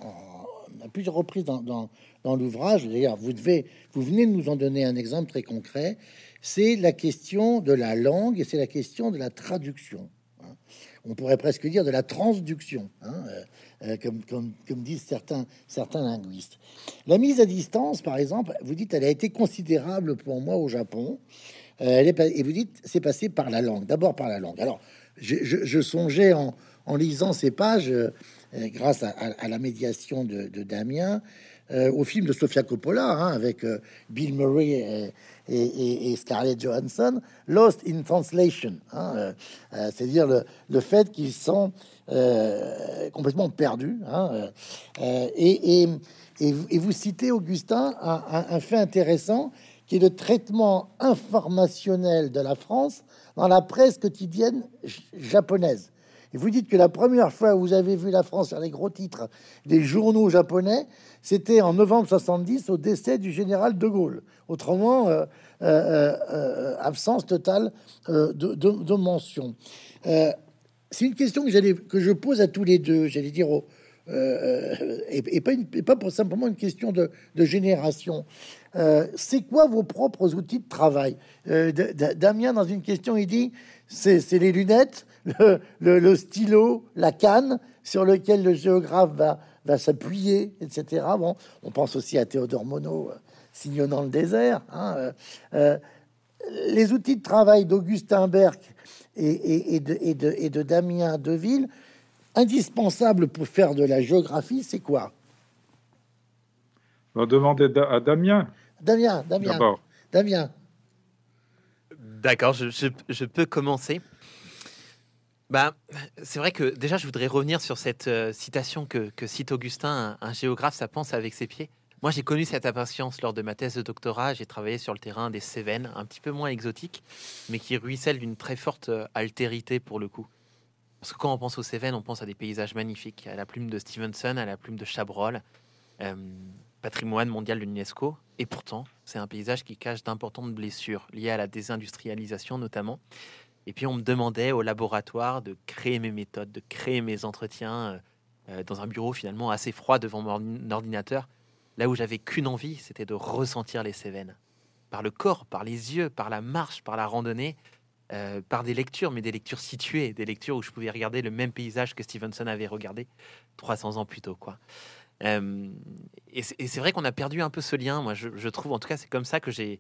à plusieurs reprises dans, dans, dans l'ouvrage. D'ailleurs, vous devez, vous venez de nous en donner un exemple très concret. C'est la question de la langue et c'est la question de la traduction. On pourrait presque dire de la transduction, hein, euh, euh, comme, disent certains, linguistes. La mise à distance, par exemple, vous dites, elle a été considérable pour moi au Japon. Euh, et vous dites, c'est passé par la langue, d'abord par la langue. Alors, je, songeais en, lisant ces pages, grâce à, la médiation de Damien, euh, au film de Sofia Coppola, hein, avec euh, Bill Murray et, et- et- et Scarlett Johansson, Lost in Translation, hein, euh, c'est-à-dire le, fait qu'ils sont complètement perdus. hein, et, vous- citez, Augustin, un, fait intéressant qui est le traitement informationnel de la France dans la presse quotidienne japonaise. Et vous dites que la première fois où vous avez vu la France sur les gros titres des journaux japonais, c'était en novembre 70 au décès du général de Gaulle. Autrement, euh, euh, euh, absence totale de, de- mention. C'est une question que, que je pose à tous les deux, j'allais dire, au- et, pas, une- et pas pour simplement une question de génération. Euh, c'est quoi vos propres outils de travail? Euh, Damien, dans une question, il dit c'est les lunettes, le, stylo, la canne sur lequel le géographe va, s'appuyer, etc. Bon, on pense aussi à Théodore Monod, euh, sillonnant le désert. hein, les outils de travail d'Augustin Berck et, de, Damien Deville, indispensables pour faire de la géographie, c'est quoi? On va demander à Damien Damien, Damien, d'abord. Damien. D'accord, je, je- je peux commencer. Bah, c'est vrai que déjà, je voudrais revenir sur cette euh, citation que, que cite Augustin, un, un géographe, ça pense avec ses pieds. Moi, j'ai connu cette impatience lors de ma thèse de doctorat. J'ai travaillé sur le terrain des Cévennes, un petit peu moins exotique, mais qui ruisselle d'une très forte euh, altérité pour le coup. Parce que quand on pense aux Cévennes, on pense à des paysages magnifiques, à la plume de Stevenson, à la plume de Chabrol, euh, patrimoine mondial de l'UNESCO. Et pourtant, c'est un paysage qui cache d'importantes blessures liées à la désindustrialisation notamment. Et puis on me demandait au laboratoire de créer mes méthodes, de créer mes entretiens euh, euh, dans un bureau finalement assez froid devant mon ordi- ordinateur, là où j'avais qu'une envie, c'était de ressentir les Cévennes. par le corps, par les yeux, par la marche, par la randonnée, euh, par des lectures, mais des lectures situées, des lectures où je pouvais regarder le même paysage que Stevenson avait regardé 300 ans plus tôt. Quoi. Euh, et c'est vrai qu'on a perdu un peu ce lien, moi je, trouve, en tout cas c'est comme ça que j'ai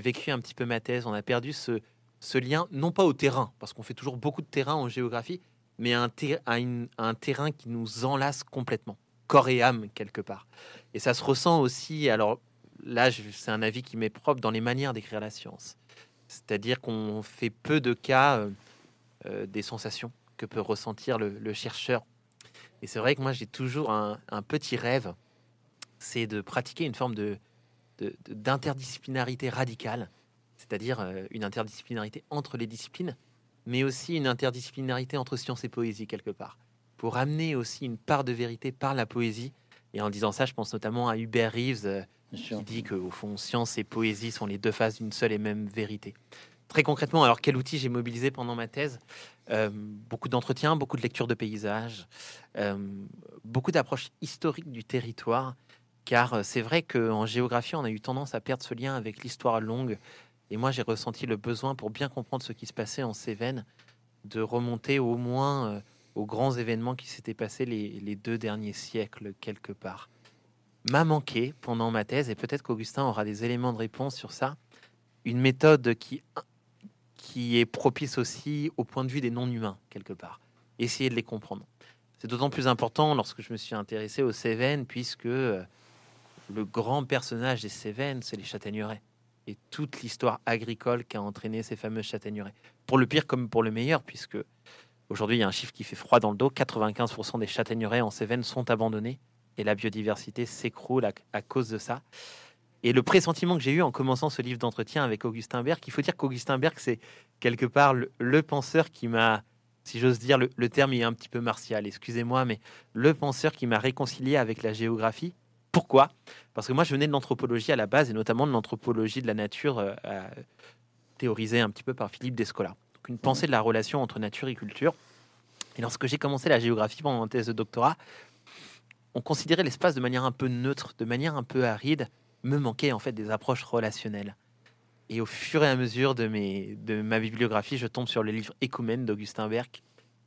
vécu un petit peu ma thèse, on a perdu ce, ce lien, non pas au terrain, parce qu'on fait toujours beaucoup de terrain en géographie, mais à un, un terrain qui nous enlace complètement, corps et âme quelque part. Et ça se ressent aussi, alors là c'est un avis qui m'est propre dans les manières d'écrire la science. C'est-à-dire qu'on fait peu de cas euh, euh, des sensations que peut ressentir le, chercheur. Et c'est vrai que moi, j'ai toujours un, petit rêve, c'est de pratiquer une forme de, d'interdisciplinarité radicale, c'est-à-dire euh, une interdisciplinarité entre les disciplines, mais aussi une interdisciplinarité entre science et poésie quelque part, pour amener aussi une part de vérité par la poésie. Et en disant ça, je pense notamment à Hubert Reeves, qui dit qu'au fond, science et poésie sont les deux faces d'une seule et même vérité. Très concrètement, alors quel outil j'ai mobilisé pendant ma thèse euh, Beaucoup d'entretiens, beaucoup de lectures de paysages, euh, beaucoup d'approches historiques du territoire, car euh, c'est vrai qu'en géographie, on a eu tendance à perdre ce lien avec l'histoire longue. Et moi, j'ai ressenti le besoin, pour bien comprendre ce qui se passait en Cévennes, de remonter au moins aux grands événements qui s'étaient passés les deux derniers siècles, quelque part m'a manqué pendant ma thèse, et peut-être qu'Augustin aura des éléments de réponse sur ça, une méthode qui, qui est propice aussi au point de vue des non-humains, quelque part. Essayer de les comprendre. C'est d'autant plus important lorsque je me suis intéressé aux Cévennes, puisque euh, le grand personnage des Cévennes, c'est les châtaigneraies. Et toute l'histoire agricole qui a entraîné ces fameux châtaigneraies. Pour le pire comme pour le meilleur, puisque aujourd'hui il y a un chiffre qui fait froid dans le dos, 95% des châtaigneraies en Cévennes sont abandonnées et la biodiversité s'écroule à, cause de ça. Et le pressentiment que j'ai eu en commençant ce livre d'entretien avec Augustin Berg, il faut dire qu'Augustin Berg, c'est quelque part le, penseur qui m'a, si j'ose dire, le, terme est un petit peu martial, excusez-moi, mais le penseur qui m'a réconcilié avec la géographie. Pourquoi? Parce que moi, je venais de l'anthropologie à la base, et notamment de l'anthropologie de la nature, euh, théorisée un petit peu par Philippe Descola. Donc une pensée de la relation entre nature et culture. Et lorsque j'ai commencé la géographie pendant mon thèse de doctorat, on considérait l'espace de manière un peu neutre, de manière un peu aride, me manquait en fait des approches relationnelles. Et au fur et à mesure de, mes, de ma bibliographie, je tombe sur le livre Écoumène d'Augustin Berg,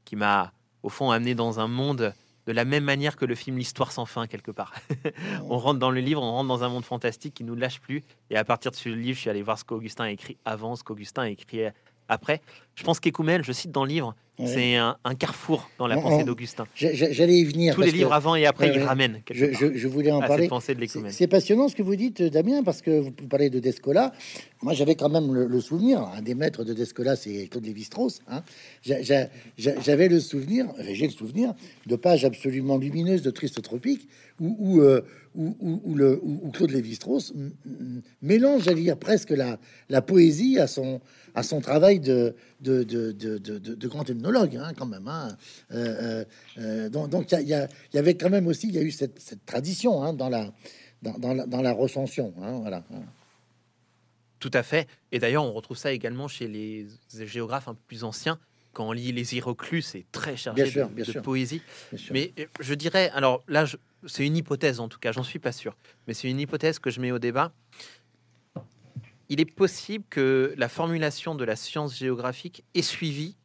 qui m'a au fond amené dans un monde de la même manière que le film L'Histoire sans fin, quelque part. on rentre dans le livre, on rentre dans un monde fantastique qui nous lâche plus. Et à partir de ce livre, je suis allé voir ce qu'Augustin a écrit avant, ce qu'Augustin a écrit après. Je pense qu'Écoumène, je cite dans le livre, c'est un, carrefour dans la pensée d'Augustin. J'allais y venir. Tous les livres avant et après, il ramène. Je, voulais en parler. C'est passionnant ce que vous dites, Damien, parce que vous parlez de Descola. Moi, j'avais quand même le, souvenir. Un des maîtres de Descola, c'est Claude Lévi-Strauss. Hein. J'avais le souvenir, j'ai le souvenir de pages absolument lumineuses de Triste Tropique où, euh, le, Claude Lévi-Strauss mélange, j'allais dire, presque la, la poésie à son, à son travail de, de, de, de, de grand ethnologue, hein, quand même. Hein. Euh, euh, euh, donc, il y, y, avait quand même aussi, il y a eu cette, cette tradition hein, dans, la, dans, dans, la, dans la recension. Hein, voilà. Tout à fait. Et d'ailleurs, on retrouve ça également chez les géographes un peu plus anciens. Quand on lit les Hieroclus, c'est très chargé de, poésie. Mais je dirais, alors là, c'est une hypothèse en tout cas, j'en suis pas sûr, mais c'est une hypothèse que je mets au débat il est possible que la formulation de la science géographique ait suivi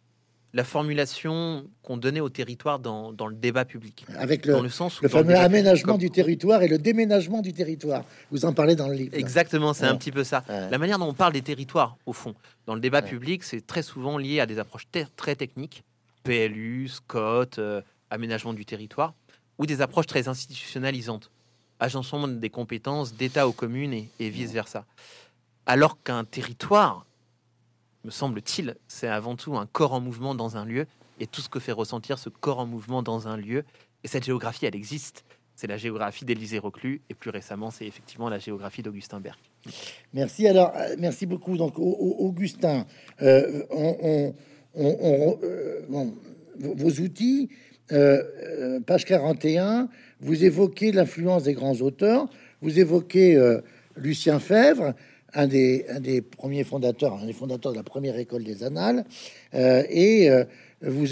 la formulation qu'on donnait au territoire dans, le débat public. Avec le, dans le, sens le fameux aménagement du territoire et le déménagement du territoire. Vous en parlez dans le livre. Exactement, c'est un petit peu ça. La manière dont on parle des territoires, au fond, dans le débat public, c'est très souvent lié à des approches très techniques, PLU, SCOT, euh, aménagement du territoire, ou des approches très institutionnalisantes, agencement des compétences d'État aux communes et, vice-versa alors qu'un territoire, me semble-t-il, c'est avant tout un corps en mouvement dans un lieu, et tout ce que fait ressentir ce corps en mouvement dans un lieu, et cette géographie, elle existe. C'est la géographie d'Élisée Reclus, et plus récemment, c'est effectivement la géographie d'Augustin Berg. Merci. Alors, euh, merci beaucoup. Donc, Augustin, euh, euh, vos outils, page 41, vous évoquez l'influence des grands auteurs, vous évoquez Lucien Fèvre, un des, premiers fondateurs, un des fondateurs de la première école des annales, euh, et euh, vous,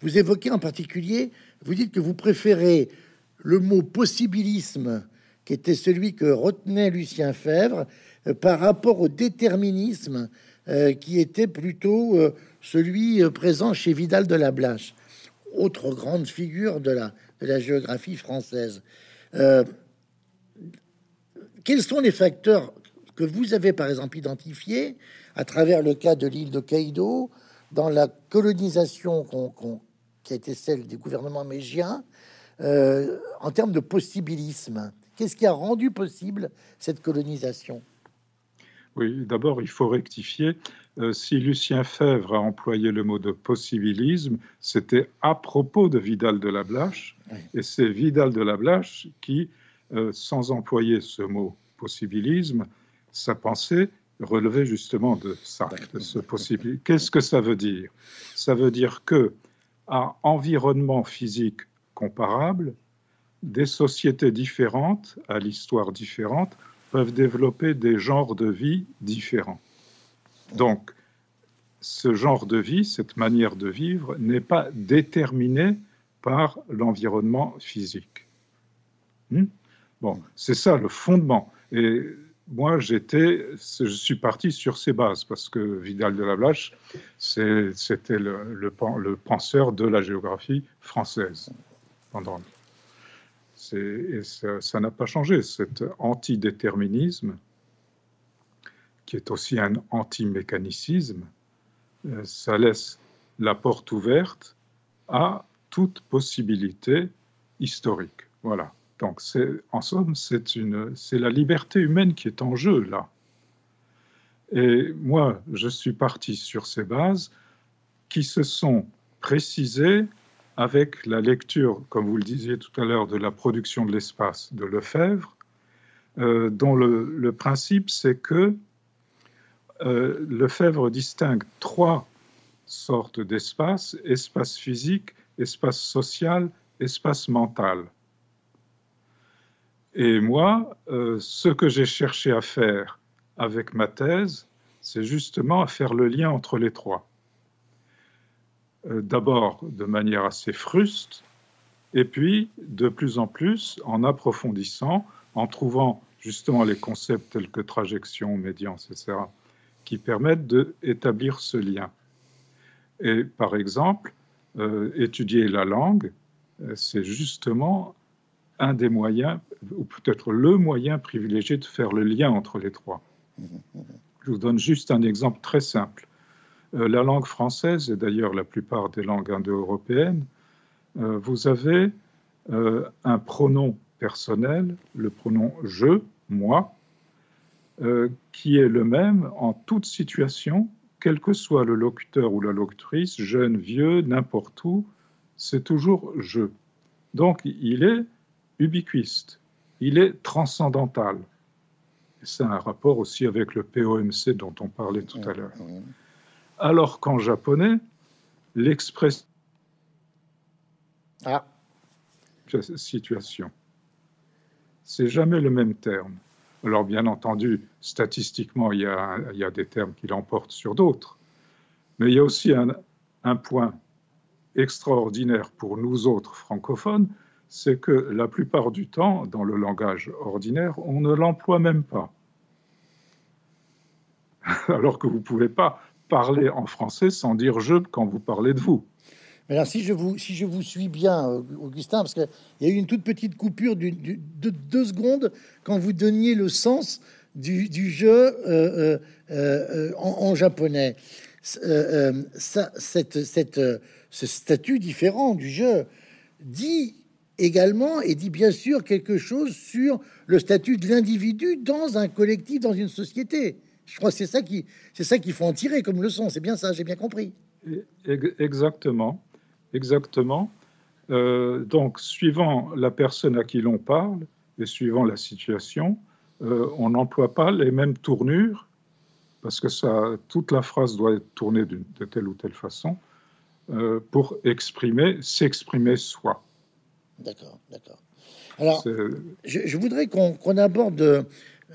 vous, évoquez en particulier, vous dites que vous préférez le mot possibilisme qui était celui que retenait Lucien Fèvre par rapport au déterminisme qui était plutôt celui présent chez Vidal de la Blache, autre grande figure de la, de la géographie française. quels sont les facteurs que vous avez par exemple identifiés à travers le cas de l'île de Caïdo, dans la colonisation qui a été celle du gouvernement mégien, euh, en termes de possibilisme? Qu'est-ce qui a rendu possible cette colonisation? Oui, d'abord, il faut rectifier. Euh, si Lucien Fèvre a employé le mot de possibilisme, c'était à propos de Vidal de la Blache. Et c'est Vidal de la Blache qui, euh, sans employer ce mot possibilisme, sa pensée relever justement de ça, de ce possible. Qu'est-ce que ça veut dire? Ça veut dire que à environnement physique comparable, des sociétés différentes, à l'histoire différente, peuvent développer des genres de vie différents. Donc, ce genre de vie, cette manière de vivre, n'est pas déterminé par l'environnement physique. Hmm? bon, c'est ça le fondement. Et moi, j'étais, je suis parti sur ces bases parce que Vidal de la Blache, c'était le, le, penseur de la géographie française pendant. Et ça n'a pas changé, cet antidéterminisme, qui est aussi un anti-mécanicisme, euh, ça laisse la porte ouverte à toute possibilité historique. Voilà. Donc, en somme, c'est la liberté humaine qui est en jeu là. Et moi, je suis parti sur ces bases qui se sont précisées avec la lecture, comme vous le disiez tout à l'heure, de la production de l'espace de Lefebvre, euh, dont le, principe, c'est que euh, Lefebvre distingue trois sortes d'espace, espace physique, espace social, espace mental. Et moi, euh, ce que j'ai cherché à faire avec ma thèse, c'est justement à faire le lien entre les trois. Euh, d'abord de manière assez fruste, et puis de plus en plus en approfondissant, en trouvant justement les concepts tels que trajection, médiance, etc., qui permettent d'établir ce lien. Et par exemple, euh, étudier la langue, c'est justement un des moyens, ou peut-être le moyen privilégié de faire le lien entre les trois. Je vous donne juste un exemple très simple. Euh, la langue française, et d'ailleurs la plupart des langues indo-européennes, euh, vous avez euh, un pronom personnel, le pronom je, moi, qui est le même en toute situation, quel que soit le locuteur ou la locutrice, jeune, vieux, n'importe où, c'est toujours je. Donc il est ubiquiste, il est transcendantal. C'est un rapport aussi avec le POMC dont on parlait tout à l'heure. Alors qu'en japonais, l'expression ah. situation, c'est jamais le même terme. Alors bien entendu, statistiquement, il y a, des termes qui l'emportent sur d'autres, mais il y a aussi un point extraordinaire pour nous autres francophones, c'est que la plupart du temps, dans le langage ordinaire, on ne l'emploie même pas. Alors que vous ne pouvez pas parler en français sans dire je quand vous parlez de vous. Mais alors, si je vous, suis bien, Augustin, parce qu'il y a eu une toute petite coupure de deux secondes quand vous donniez le sens du, jeu euh, euh, euh, en, japonais. Ça, cette, cette, ce statut différent du jeu dit également et dit bien sûr quelque chose sur le statut de l'individu dans un collectif, dans une société. Je crois que c'est ça qui, c'est ça qu'il faut en tirer comme leçon. C'est bien ça, j'ai bien compris. Exactement, exactement. Euh, donc, suivant la personne à qui l'on parle et suivant la situation, euh, on n'emploie pas les mêmes tournures parce que ça, toute la phrase doit être tournée de telle ou telle façon euh, pour exprimer, s'exprimer soi. D'accord, d'accord. Alors, je, voudrais qu'on aborde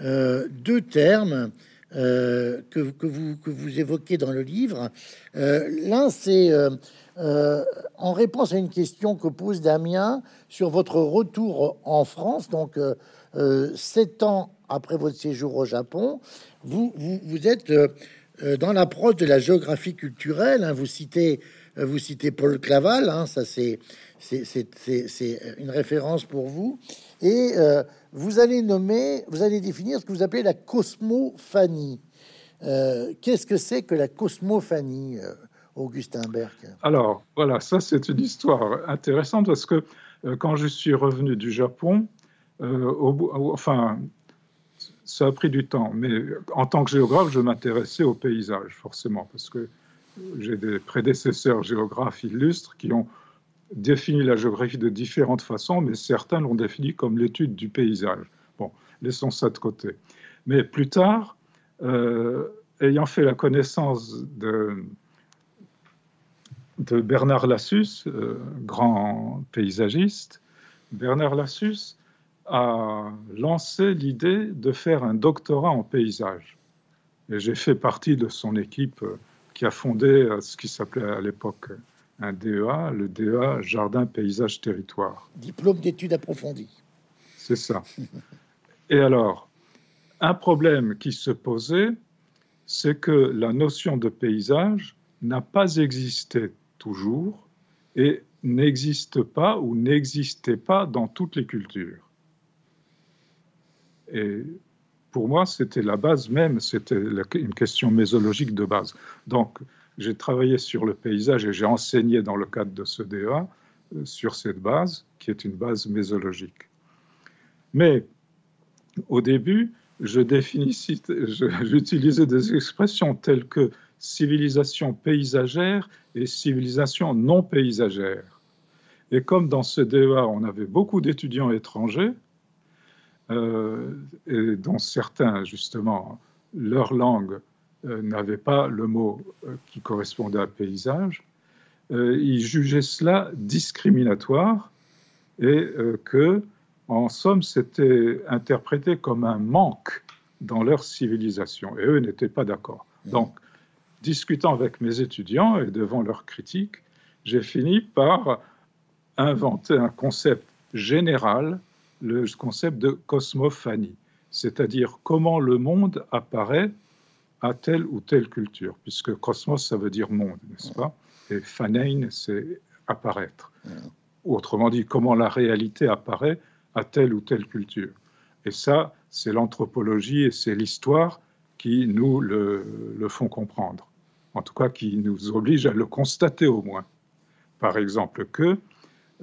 deux termes que, que, vous, que vous évoquez dans le livre. L'un, c'est en réponse à une question que pose Damien sur votre retour en France, donc sept ans après votre séjour au Japon, vous, vous, vous êtes dans l'approche de la géographie culturelle. Hein, vous citez vous citez Paul Claval, hein, ça c'est une référence pour vous. Et euh, vous allez nommer, vous allez définir ce que vous appelez la cosmophanie. Euh, qu'est-ce que c'est que la cosmophanie, euh, Augustin Berg Alors, voilà, ça c'est une histoire intéressante parce que quand je suis revenu du Japon, enfin, ça a pris du temps, mais en tant que géographe, je m'intéressais au paysage, forcément, parce que j'ai des prédécesseurs géographes illustres qui ont défini la géographie de différentes façons, mais certains l'ont défini comme l'étude du paysage. Bon, laissons ça de côté. Mais plus tard, euh, ayant fait la connaissance de, de Bernard Lassus, euh, grand paysagiste, Bernard Lassus a lancé l'idée de faire un doctorat en paysage. Et j'ai fait partie de son équipe euh, qui a fondé ce qui s'appelait à l'époque un DEA, le DEA Jardin, Paysage, Territoire. Diplôme d'études approfondies. C'est ça. Et alors, un problème qui se posait, c'est que la notion de paysage n'a pas existé toujours et n'existe pas ou n'existait pas dans toutes les cultures. Et pour moi, c'était la base même, c'était une question mésologique de base. Donc, j'ai travaillé sur le paysage et j'ai enseigné dans le cadre de ce DEA euh, sur cette base, qui est une base mésologique. Mais au début, je j'utilisais des expressions telles que civilisation paysagère et civilisation non paysagère. Et comme dans ce DEA, on avait beaucoup d'étudiants étrangers, dont certains, justement, leur langue euh, n'avait pas le mot euh, qui correspondait à paysage, euh, ils jugeaient cela discriminatoire et que, en somme, c'était interprété comme un manque dans leur civilisation. Et eux n'étaient pas d'accord. Donc, discutant avec mes étudiants et devant leurs critiques, j'ai fini par inventer un concept général, le concept de cosmophanie, c'est-à-dire comment le monde apparaît à telle ou telle culture, puisque cosmos, ça veut dire monde, n'est-ce pas? Et phanein, c'est apparaître. Autrement dit, comment la réalité apparaît à telle ou telle culture. Et ça, c'est l'anthropologie et c'est l'histoire qui nous le, le, font comprendre. En tout cas, qui nous oblige à le constater au moins. Par exemple, que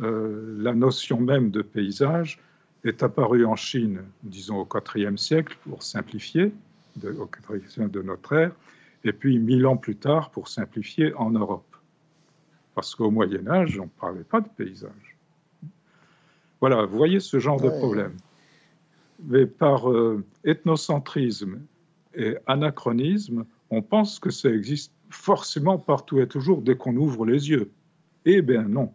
euh, la notion même de paysage est apparue en Chine, disons au IVe siècle, pour simplifier, de, au de notre ère, et puis mille ans plus tard, pour simplifier, en Europe. Parce qu'au Moyen Âge, on ne parlait pas de paysage. Voilà, vous voyez ce genre de problème. Mais par euh, ethnocentrisme et anachronisme, on pense que ça existe forcément partout et toujours dès qu'on ouvre les yeux. Eh bien non.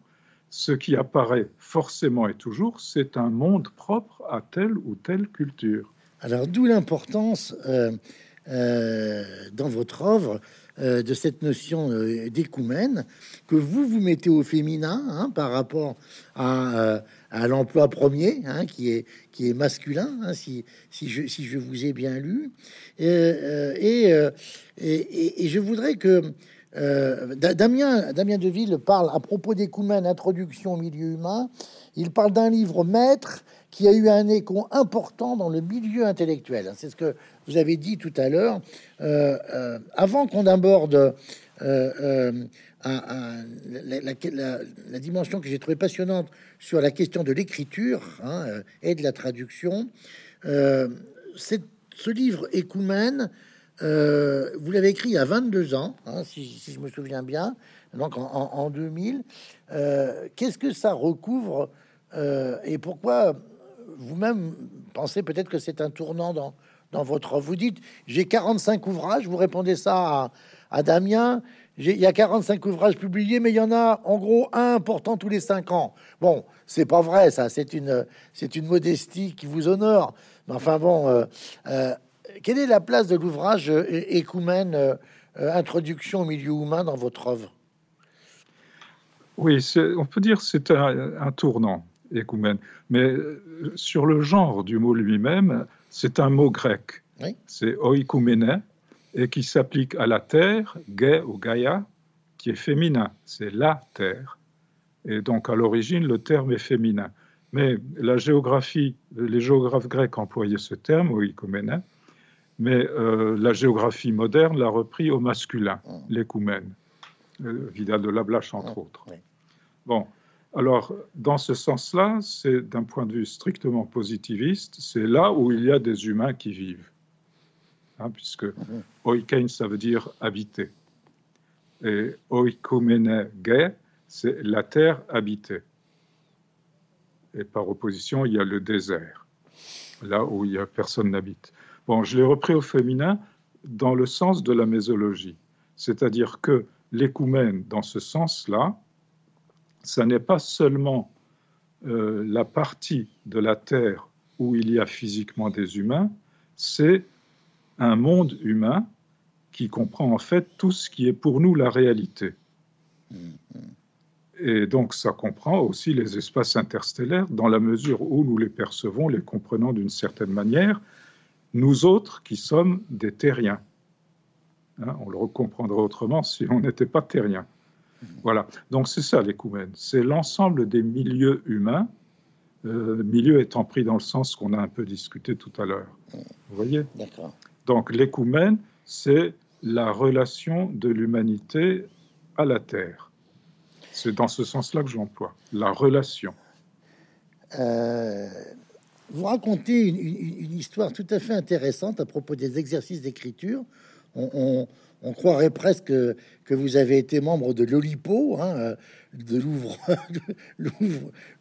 Ce qui apparaît forcément et toujours, c'est un monde propre à telle ou telle culture. Alors d'où l'importance euh, euh, dans votre œuvre euh, de cette notion d'écoumène que vous vous mettez au féminin hein, par rapport à, l'emploi premier hein, qui est qui est masculin hein, si, si, je, si je vous ai bien lu et, et, et, je voudrais que Damien Damien Deville parle à propos d'écoumène introduction au milieu humain il parle d'un livre maître qui a eu un écho important dans le milieu intellectuel. C'est ce que vous avez dit tout à l'heure. Euh, euh, avant qu'on aborde euh, la, dimension que j'ai trouvé passionnante sur la question de l'écriture hein, et de la traduction, ce livre Écoumène, vous l'avez écrit il y a 22 ans, hein, si, je me souviens bien, donc en, en 2000. Qu'est-ce que ça recouvre et pourquoi vous-même pensez peut-être que c'est un tournant dans, dans votre... Vous dites, j'ai 45 ouvrages, vous répondez ça à, Damien, il y a 45 ouvrages publiés, mais il y en a en gros un important tous les cinq ans. Bon, c'est pas vrai, ça, c'est une, une modestie qui vous honore. Mais enfin bon, euh, euh, quelle est la place de l'ouvrage Écoumène, Introduction au milieu humain dans votre œuvre? Oui, on peut dire c'est un, un, tournant, Écoumène. Mais sur le genre du mot lui-même, c'est un mot grec. C'est oikoumene, et qui s'applique à la terre, gai ou gaia, qui est féminin. C'est la terre. Et donc, à l'origine, le terme est féminin. Mais la géographie, les géographes grecs employaient ce terme, oikoumene, mais euh, la géographie moderne l'a repris au masculin, mmh. l'écoumène. Euh, Vidal de Lablache, entre autres. Bon, alors, dans ce sens-là, c'est d'un point de vue strictement positiviste, c'est là où il y a des humains qui vivent. Hein, puisque oikein, ça veut dire habiter. Et oikomene gay, c'est la terre habitée. Et par opposition, il y a le désert, là où il y a personne n'habite. Bon, je l'ai repris au féminin dans le sens de la mésologie, c'est-à-dire que l'écoumène, dans ce sens-là, ça n'est pas seulement euh, la partie de la Terre où il y a physiquement des humains, c'est un monde humain qui comprend en fait tout ce qui est pour nous la réalité. Et donc ça comprend aussi les espaces interstellaires dans la mesure où nous les percevons, les comprenons d'une certaine manière, nous autres qui sommes des terriens. Hein, on le recomprendrait autrement si on n'était pas terriens. Voilà, donc c'est ça l'écoumène, c'est l'ensemble des milieux humains, euh, milieu étant pris dans le sens qu'on a un peu discuté tout à l'heure. Vous voyez? D'accord. Donc l'écoumène, c'est la relation de l'humanité à la Terre. C'est dans ce sens-là que j'emploie, la relation. Euh, vous racontez une, histoire tout à fait intéressante à propos des exercices d'écriture. On, croirait presque que, vous avez été membre de l'Olipo, hein, de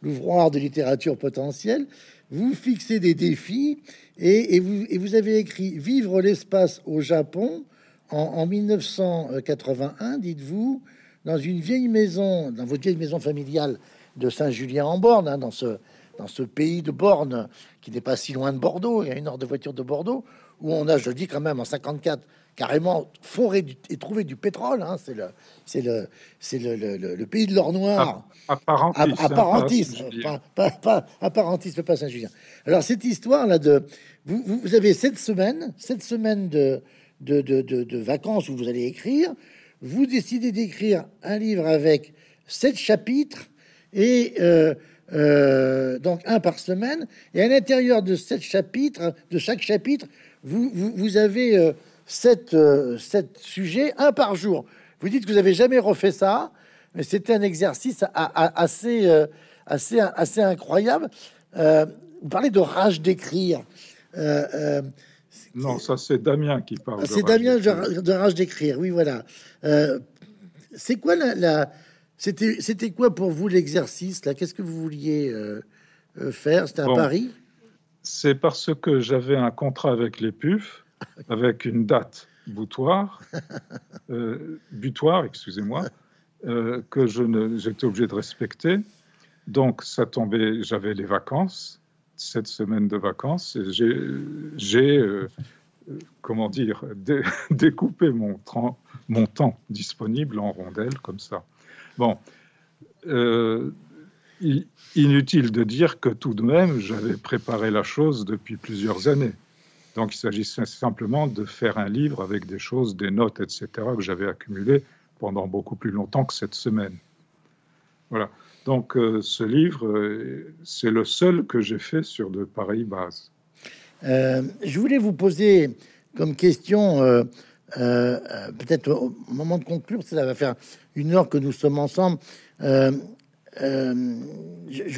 l'ouvroir de littérature potentielle. Vous fixez des défis et, vous, et vous, avez écrit Vivre l'espace au Japon en, 1981, dites-vous, dans une vieille maison, dans votre vieille maison familiale de Saint-Julien-en-Borne, hein, dans, ce, dans ce pays de Borne qui n'est pas si loin de Bordeaux, il y a une heure de voiture de Bordeaux, où on a, je dis quand même, en 54, carrément foré et trouvé du pétrole. Hein, c'est le, c'est le, c'est le, le, pays de l'or noir. Apparentis. Apparentis, pas, pas Saint-Julien. Alors cette histoire là de, vous, vous, avez cette semaine, cette semaine de de, de, de, vacances où vous allez écrire. Vous décidez d'écrire un livre avec sept chapitres et euh, euh, donc un par semaine. Et à l'intérieur de sept chapitres, de chaque chapitre, vous, vous, vous avez euh, sept, sept sujets, un par jour. Vous dites que vous avez jamais refait ça, mais c'était un exercice assez, assez, assez incroyable. vous parlez de rage d'écrire. Non, ça c'est Damien qui parle. C'est Damien de rage d'écrire, oui, voilà. Euh, c'est quoi la, c'était, c'était quoi pour vous l'exercice là? Qu'est-ce que vous vouliez euh, euh, faire? C'était un pari C'est parce que j'avais un contrat avec les PUF, avec une date butoir, butoir, excusez-moi, que je ne, j'étais obligé de respecter. Donc ça tombait, j'avais les vacances cette semaine de vacances. J'ai, euh, comment dire, découpé mon, mon, temps disponible en rondelles comme ça. Bon, euh, inutile de dire que tout de même, j'avais préparé la chose depuis plusieurs années. Donc il s'agissait simplement de faire un livre avec des choses, des notes, etc., que j'avais accumulées pendant beaucoup plus longtemps que cette semaine. Voilà. Donc euh, ce livre, euh, c'est le seul que j'ai fait sur de pareilles bases. Je voulais vous poser comme question, peut-être au moment de conclure, ça va faire une heure que nous sommes ensemble. je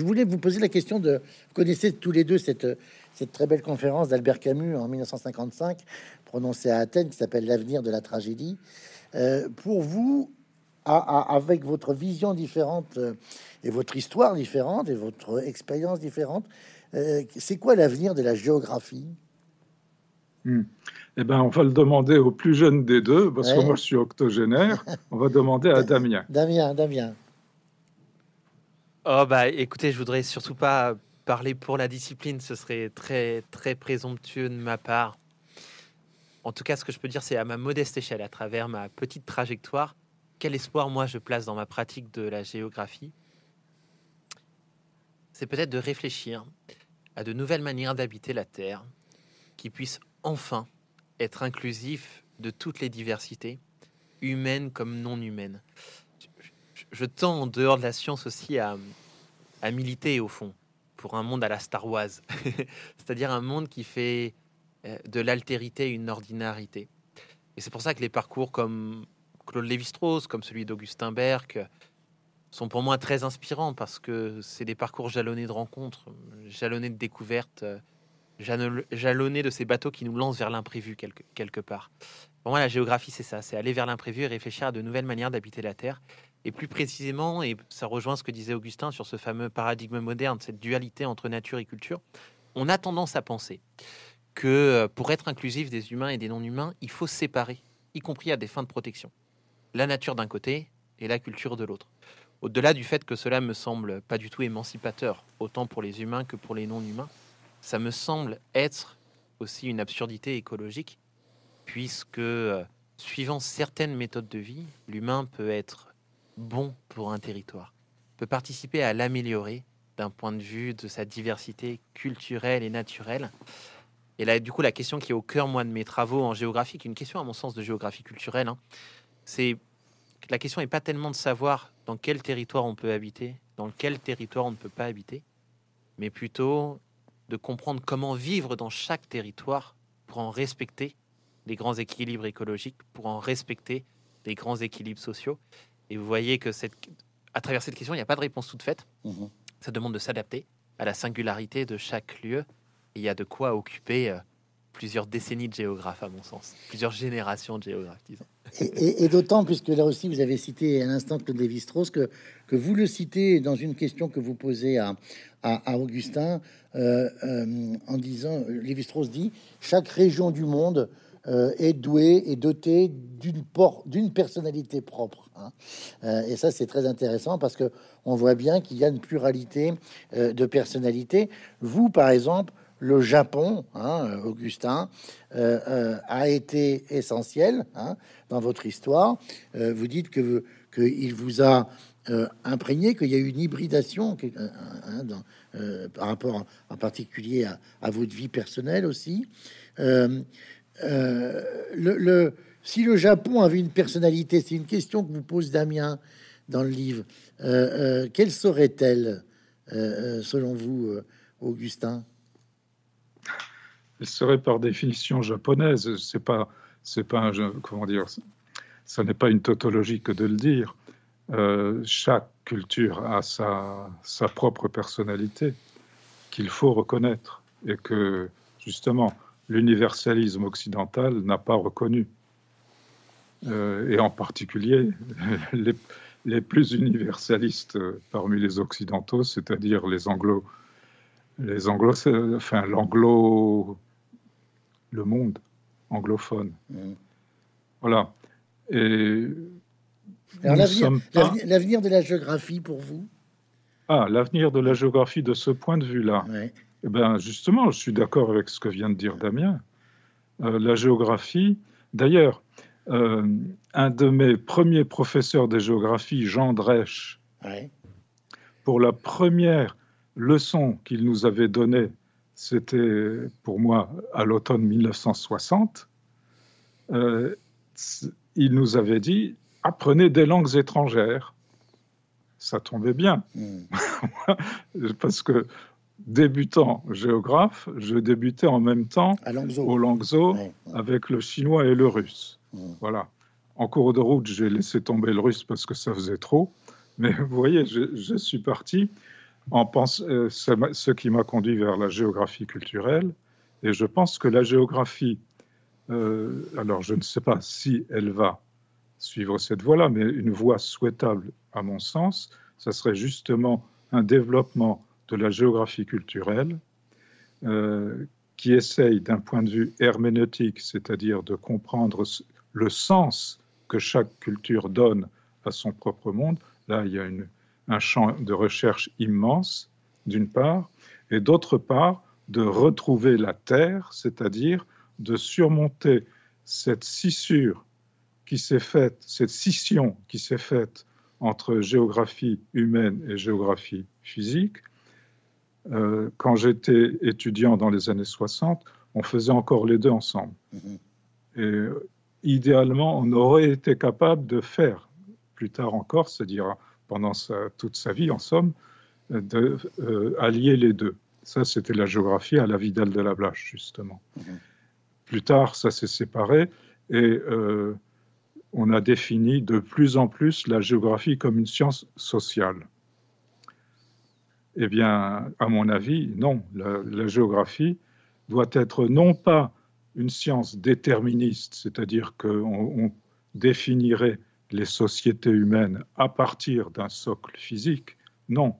voulais vous poser la question de, vous connaissez tous les deux cette, cette très belle conférence d'Albert Camus en 1955, prononcée à Athènes, qui s'appelle L'avenir de la tragédie. pour vous, avec votre vision différente euh, et votre histoire différente et votre expérience différente, euh, c'est quoi l'avenir de la géographie? Hmm. Eh ben, on va le demander au plus jeune des deux, parce que moi je suis octogénaire. On va demander à Damien. Damien, Damien. Oh bah, écoutez, je voudrais surtout pas parler pour la discipline. Ce serait très très présomptueux de ma part. en tout cas, ce que je peux dire, c'est à ma modeste échelle, à travers ma petite trajectoire, quel espoir moi je place dans ma pratique de la géographie? C'est peut-être de réfléchir à de nouvelles manières d'habiter la Terre qui puissent enfin être inclusifs de toutes les diversités, humaines comme non humaines. Je, tends en dehors de la science aussi à, à militer au fond pour un monde à la Star Wars, c'est-à-dire un monde qui fait euh, de l'altérité une ordinarité. Et c'est pour ça que les parcours comme Claude Lévi-Strauss, comme celui d'Augustin Berg, sont pour moi très inspirants parce que c'est des parcours jalonnés de rencontres, jalonnés de découvertes, jalonnés de ces bateaux qui nous lancent vers l'imprévu quelque, quelque part. Pour moi, la géographie, c'est ça, c'est aller vers l'imprévu et réfléchir à de nouvelles manières d'habiter la Terre. Et plus précisément, et ça rejoint ce que disait Augustin sur ce fameux paradigme moderne, cette dualité entre nature et culture, on a tendance à penser que euh, pour être inclusif des humains et des non-humains, il faut séparer, y compris à des fins de protection, la nature d'un côté et la culture de l'autre. Au-delà du fait que cela me semble pas du tout émancipateur, autant pour les humains que pour les non-humains, ça me semble être aussi une absurdité écologique, puisque euh, suivant certaines méthodes de vie, l'humain peut être bon pour un territoire, peut participer à l'améliorer d'un point de vue de sa diversité culturelle et naturelle, et là, du coup, la question qui est au cœur, moi, de mes travaux en géographie, une question, à mon sens, de géographie culturelle, hein, c'est la question n'est pas tellement de savoir dans quel territoire on peut habiter, dans quel territoire on ne peut pas habiter, mais plutôt de comprendre comment vivre dans chaque territoire pour en respecter les grands équilibres écologiques, pour en respecter les grands équilibres sociaux. Et vous voyez que cette, à travers cette question, il n'y a pas de réponse toute faite. Mmh Ça demande de s'adapter à la singularité de chaque lieu il y a de quoi occuper euh, plusieurs décennies de géographes, à mon sens, plusieurs générations de géographes, disons. Et, d'autant, puisque là aussi, vous avez cité à l'instant Claude Lévi-Strauss, que, que vous le citez dans une question que vous posez à, à, Augustin, euh, euh, en disant, Lévi-Strauss dit, chaque région du monde est douée et dotée d'une d'une personnalité propre. Hein. et ça, c'est très intéressant parce que on voit bien qu'il y a une pluralité de personnalités. Vous, par exemple, le Japon, hein, Augustin, euh, euh, a été essentiel hein, dans votre histoire. Euh, vous dites que qu'il vous a imprégné, qu'il y a eu une hybridation hein, par rapport en particulier à, votre vie personnelle aussi. Si le Japon avait une personnalité, c'est une question que vous pose Damien dans le livre. quelle serait-elle, selon vous, Augustin? Elle serait par définition japonaise. C'est pas, c'est pas, un, comment dire, ça n'est pas une tautologie que de le dire. Euh, chaque culture a sa, sa propre personnalité qu'il faut reconnaître et que justement l'universalisme occidental n'a pas reconnu. Euh, et en particulier les, les, plus universalistes parmi les occidentaux, c'est-à-dire les anglo les anglo, enfin l'anglo, le monde anglophone. Mm. Voilà. Et l'avenir de la géographie pour vous? Ah, l'avenir de la géographie de ce point de vue-là. Eh ben, justement, je suis d'accord avec ce que vient de dire Damien. Euh, la géographie, d'ailleurs, euh, un de mes premiers professeurs de géographie, Jean Drèche, pour la première leçon qu'il nous avait donnée, c'était pour moi à l'automne 1960, euh, il nous avait dit apprenez des langues étrangères. Ça tombait bien, hmm. parce que débutant géographe, je débutais en même temps au Langso avec le chinois et le russe. Hmm. Voilà. En cours de route, j'ai laissé tomber le russe parce que ça faisait trop. Mais vous voyez, je suis parti euh, ce qui m'a conduit vers la géographie culturelle. Et je pense que la géographie, euh, alors je ne sais pas si elle va suivre cette voie-là, mais une voie souhaitable à mon sens, ça serait justement un développement de la géographie culturelle euh, qui essaye d'un point de vue herméneutique, c'est-à-dire de comprendre le sens que chaque culture donne à son propre monde. Là, il y a une, un champ de recherche immense, d'une part, et d'autre part, de retrouver la Terre, c'est-à-dire de surmonter cette scissure qui s'est faite, cette scission qui s'est faite entre géographie humaine et géographie physique, euh, quand j'étais étudiant dans les années 60, on faisait encore les deux ensemble. Mhm. Et euh, idéalement, on aurait été capable de faire plus tard encore, c'est-à-dire pendant toute sa vie en somme, de euh, allier les deux. Ça, c'était la géographie à la Vidal de la Blache, justement. Mhm. Plus tard, ça s'est séparé et on a défini de plus en plus la géographie comme une science sociale. Eh bien, à mon avis, non. La, géographie doit être non pas une science déterministe, c'est-à-dire qu'on définirait les sociétés humaines à partir d'un socle physique. Non,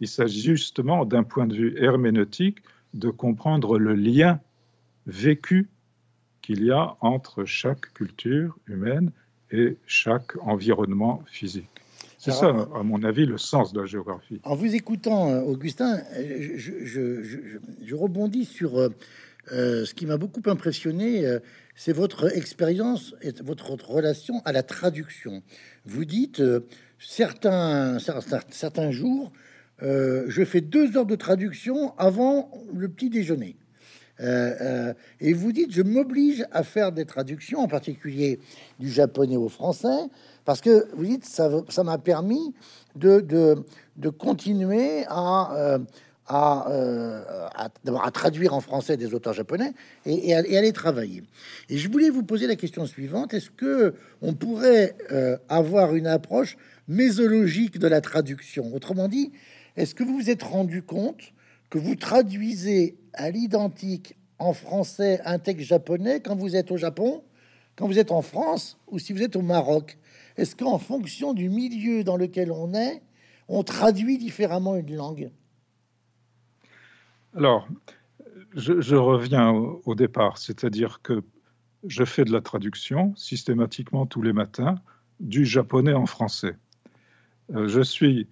il s'agit justement, d'un point de vue herméneutique, de comprendre le lien vécu qu'il y a entre chaque culture humaine et chaque environnement physique. C'est ça, à mon avis, le sens de la géographie. En vous écoutant, euh, Augustin, euh, je, rebondis sur euh, ce qui m'a beaucoup impressionné, c'est votre expérience et votre, relation à la traduction. Vous dites, certains, certains, certains jours, je fais deux heures de traduction avant le petit déjeuner. Euh, euh, et vous dites, je m'oblige à faire des traductions, en particulier du japonais au français, parce que vous dites, ça m'a permis de, de, continuer à, euh, à, traduire en français des auteurs japonais et, les travailler. Et je voulais vous poser la question suivante. Est-ce que on pourrait avoir une approche mésologique de la traduction? Autrement dit, est-ce que vous vous êtes rendu compte que vous traduisez à l'identique en français un texte japonais quand vous êtes au Japon, quand vous êtes en France ou si vous êtes au Maroc? Est-ce qu'en fonction du milieu dans lequel on est, on traduit différemment une langue? Alors, je, reviens au, départ, c'est-à-dire que je fais de la traduction systématiquement tous les matins du japonais en français. Euh, je suis,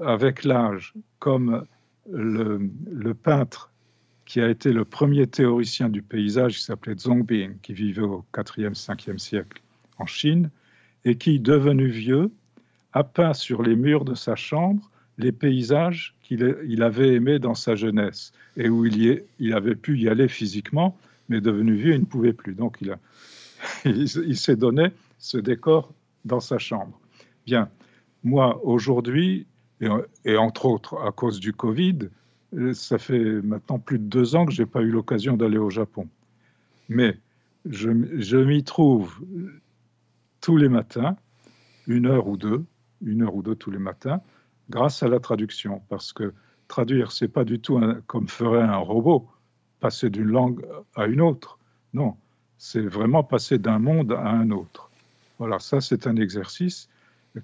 avec l'âge, comme le, peintre qui a été le premier théoricien du paysage, qui s'appelait Zongbing, qui vivait au 4e, 5e siècle en Chine, et qui, devenu vieux, a peint sur les murs de sa chambre les paysages qu'il avait aimés dans sa jeunesse, et où il, y avait pu y aller physiquement, mais devenu vieux, il ne pouvait plus. Donc il, s'est donné ce décor dans sa chambre. Bien, moi, aujourd'hui, et, entre autres à cause du Covid, euh, ça fait maintenant plus de deux ans que je n'ai pas eu l'occasion d'aller au Japon. Mais je m'y trouve tous les matins, une heure ou deux, une heure ou deux tous les matins, grâce à la traduction. Parce que traduire, c'est pas du tout comme ferait un robot, passer d'une langue à une autre. Non, c'est vraiment passer d'un monde à un autre. Voilà, ça c'est un exercice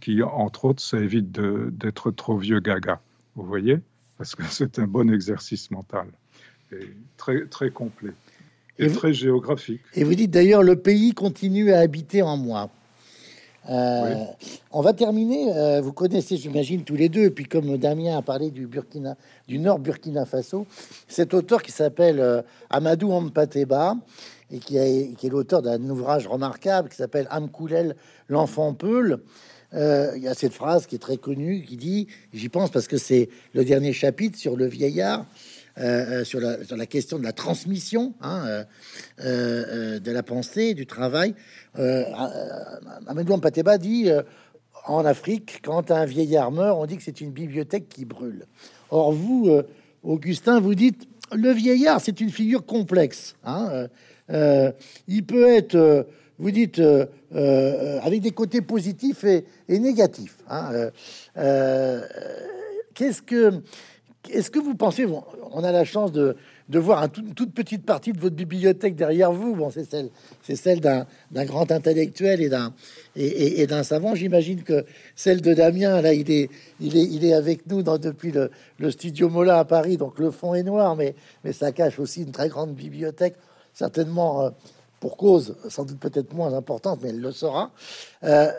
qui, entre autres, ça évite d'être trop vieux gaga. Vous voyez Parce que c'est un bon exercice mental. Et très, très complet. Et, très géographique. Et vous dites d'ailleurs, le pays continue à habiter en moi. Euh, on va terminer. Euh, vous connaissez, j'imagine, tous les deux. Puis comme Damien a parlé du Burkina, du Nord Burkina Faso, cet auteur qui s'appelle euh, Amadou Ampateba et qui, qui est l'auteur d'un ouvrage remarquable qui s'appelle Amkoulel, l'enfant Peul. Il y a cette phrase qui est très connue qui dit, j'y pense parce que c'est le dernier chapitre sur le vieillard, euh, euh, sur, la, question de la transmission hein, de la pensée, du travail. Amadou Pateba dit en Afrique, quand un vieillard meurt, on dit que c'est une bibliothèque qui brûle. Or, vous, Augustin, vous dites le vieillard, c'est une figure complexe. Hein, il peut être vous dites, euh, euh, avec des côtés positifs et, négatifs. Hein, euh, qu'est-ce que, est-ce que vous pensez, on a la chance de, de voir une toute petite partie de votre bibliothèque derrière vous. Bon, c'est celle, c'est celle d'un, grand intellectuel et d'un, et, d'un savant. J'imagine que celle de Damien, là, il est, il est, il est avec nous depuis le, studio Mola à Paris. Donc le fond est noir, mais, mais ça cache aussi une très grande bibliothèque, certainement pour cause sans doute peut-être moins importante, mais elle le sera. Euh,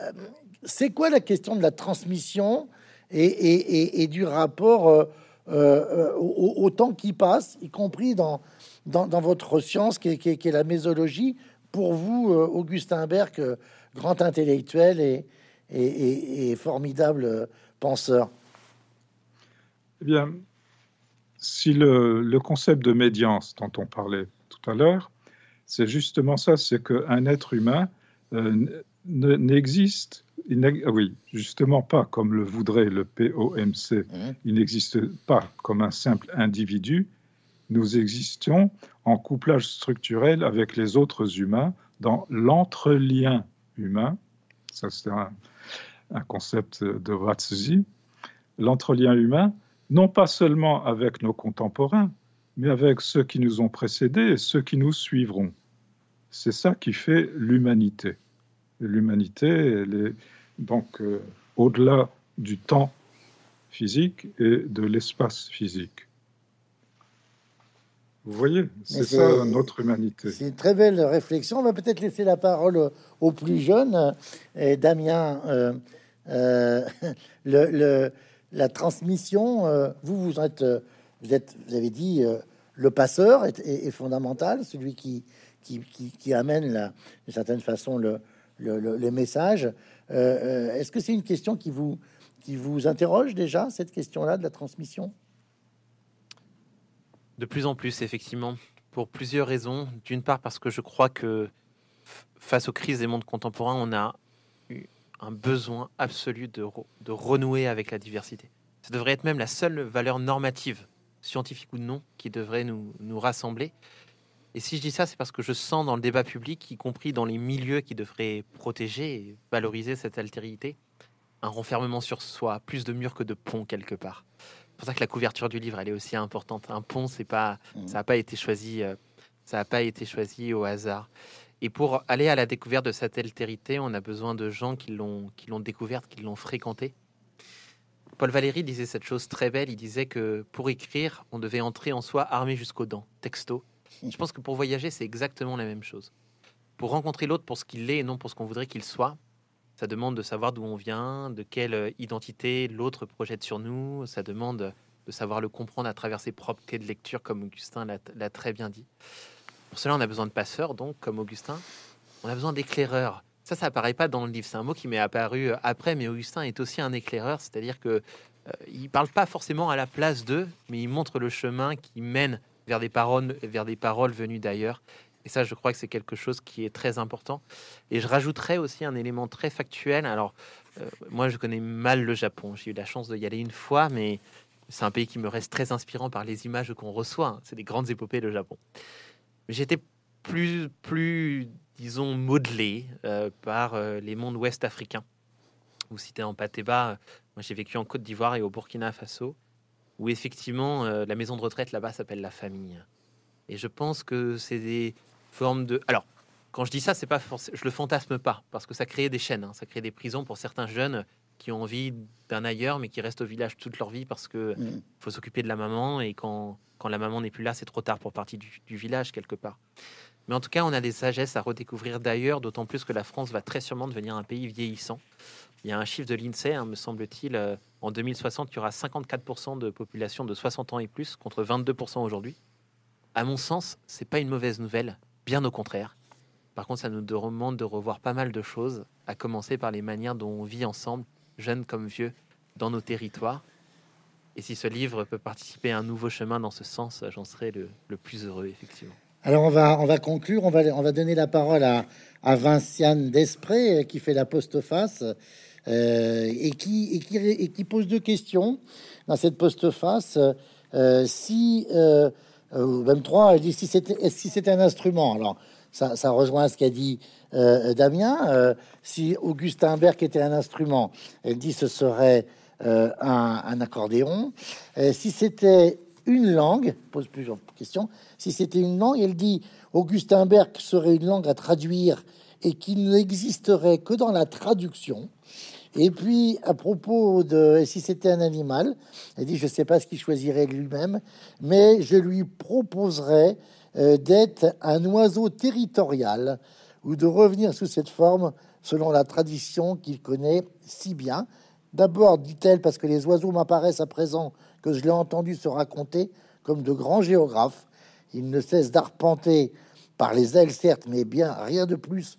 c'est quoi la question de la transmission et, du rapport euh, euh, au, temps qui passe, y compris dans, dans, votre science qui est, la mésologie, pour vous, Augustin Berg, grand intellectuel et, et, formidable penseur. Eh bien, si le, concept de médiance dont on parlait tout à l'heure, c'est justement ça, c'est qu'un être humain n'existe ah oui, justement pas comme le voudrait le POMC. Mmh. Il n'existe pas comme un simple individu. Nous existons en couplage structurel avec les autres humains dans l'entrelien humain. Ça, c'est un, concept de Ratzi. L'entrelien humain, non pas seulement avec nos contemporains, mais avec ceux qui nous ont précédés et ceux qui nous suivront. C'est ça qui fait l'humanité. L'humanité, elle est donc euh, au-delà du temps physique et de l'espace physique. Vous voyez, c'est ça notre humanité. C'est une très belle réflexion. On va peut-être laisser la parole aux plus jeunes. Et Damien, euh, euh, le, la transmission, vous, vous êtes, vous êtes, vous avez dit, le passeur est, fondamental, celui qui, qui, qui, amène la, d'une certaine façon le, le, le message. Euh, euh, est-ce que c'est une question qui vous, qui vous interroge déjà, cette question-là de la transmission? De plus en plus, effectivement, pour plusieurs raisons. D'une part, parce que je crois que face aux crises des mondes contemporains, on a eu un besoin absolu de, de renouer avec la diversité. Ça devrait être même la seule valeur normative, scientifique ou non, qui devrait nous, nous rassembler. Et si je dis ça, c'est parce que je sens dans le débat public, y compris dans les milieux qui devraient protéger et valoriser cette altérité, un renfermement sur soi, plus de murs que de ponts quelque part. C'est pour ça que la couverture du livre, elle est aussi importante. Un pont, c'est pas, mmh. ça n'a pas été choisi, euh, ça n'a pas été choisi au hasard. Et pour aller à la découverte de cette altérité, on a besoin de gens qui l'ont, qui l'ont découverte, qui l'ont fréquentée. Paul Valéry disait cette chose très belle. Il disait que pour écrire, on devait entrer en soi armé jusqu'aux dents, texto. Je pense que pour voyager, c'est exactement la même chose. Pour rencontrer l'autre pour ce qu'il est et non pour ce qu'on voudrait qu'il soit, ça demande de savoir d'où on vient, de quelle euh, identité l'autre projette sur nous. Ça demande de savoir le comprendre à travers ses propres clés de lecture, comme Augustin l'a très bien dit. Pour cela, on a besoin de passeurs, donc, comme Augustin. On a besoin d'éclaireurs. Ça, ça apparaît pas dans le livre. C'est un mot qui m'est apparu euh, après, mais Augustin est aussi un éclaireur, c'est-à-dire que euh, il parle pas forcément à la place d'eux, mais il montre le chemin qui mène vers des paroles, vers des paroles venues d'ailleurs. Et ça, je crois que c'est quelque chose qui est très important. Et je rajouterais aussi un élément très factuel. Alors, euh, moi, je connais mal le Japon. J'ai eu la chance d'y aller une fois, mais c'est un pays qui me reste très inspirant par les images qu'on reçoit. C'est des grandes épopées, le Japon. J'étais plus, plus, disons, modelé euh, par euh, les mondes ouest africains. Vous citez en Patéba, moi j'ai vécu en Côte d'Ivoire et au Burkina Faso où effectivement euh, la maison de retraite là-bas s'appelle la famille. Et je pense que c'est des formes de. Alors, quand je dis ça, c'est pas je le fantasme pas, parce que ça crée des chaînes, hein. ça crée des prisons pour certains jeunes qui ont envie d'un ailleurs, mais qui restent au village toute leur vie parce que mmh. faut s'occuper de la maman et quand, quand la maman n'est plus là, c'est trop tard pour partir du, du, village quelque part. Mais en tout cas, on a des sagesses à redécouvrir d'ailleurs, d'autant plus que la France va très sûrement devenir un pays vieillissant. Il y a un chiffre de l'INSEE, hein, me semble-t-il, euh, en 2060, il y aura 54% de population de 60 ans et plus contre 22% aujourd'hui. À mon sens, c'est pas une mauvaise nouvelle, bien au contraire. Par contre, ça nous demande de revoir pas mal de choses, à commencer par les manières dont on vit ensemble, jeunes comme vieux, dans nos territoires. Et si ce livre peut participer à un nouveau chemin dans ce sens, j'en serai le, plus heureux, effectivement. Alors on va, on va conclure, on va, on va donner la parole à, à Vinciane Desprez, qui fait la postface. Euh, et, qui, et, qui, pose deux questions dans cette postface. Euh, si, euh, même trois, elle dit si c'était si c'était un instrument? Alors, ça, rejoint ce qu'a dit Damien. si Augustin Berg était un instrument, elle dit ce serait un, un, accordéon. si c'était une langue, pose plusieurs questions. Si c'était une langue, elle dit Augustin Berg serait une langue à traduire et qui n'existerait que dans la traduction. Et puis, à propos de si c'était un animal, elle dit, je ne sais pas ce qu'il choisirait lui-même, mais je lui proposerais euh, d'être un oiseau territorial ou de revenir sous cette forme selon la tradition qu'il connaît si bien. D'abord, dit-elle, parce que les oiseaux m'apparaissent à présent que je l'ai entendu se raconter comme de grands géographes. Ils ne cessent d'arpenter par les ailes, certes, mais bien rien de plus,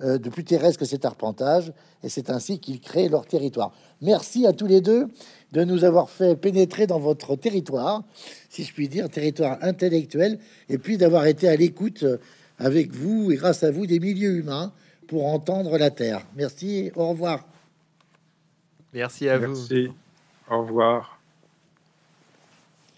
de plus terrestre que cet arpentage. Et c'est ainsi qu'ils créent leur territoire. Merci à tous les deux de nous avoir fait pénétrer dans votre territoire, si je puis dire, territoire intellectuel, et puis d'avoir été à l'écoute euh, avec vous et grâce à vous des milieux humains pour entendre la Terre. Merci, au revoir. Merci à Merci. Au revoir.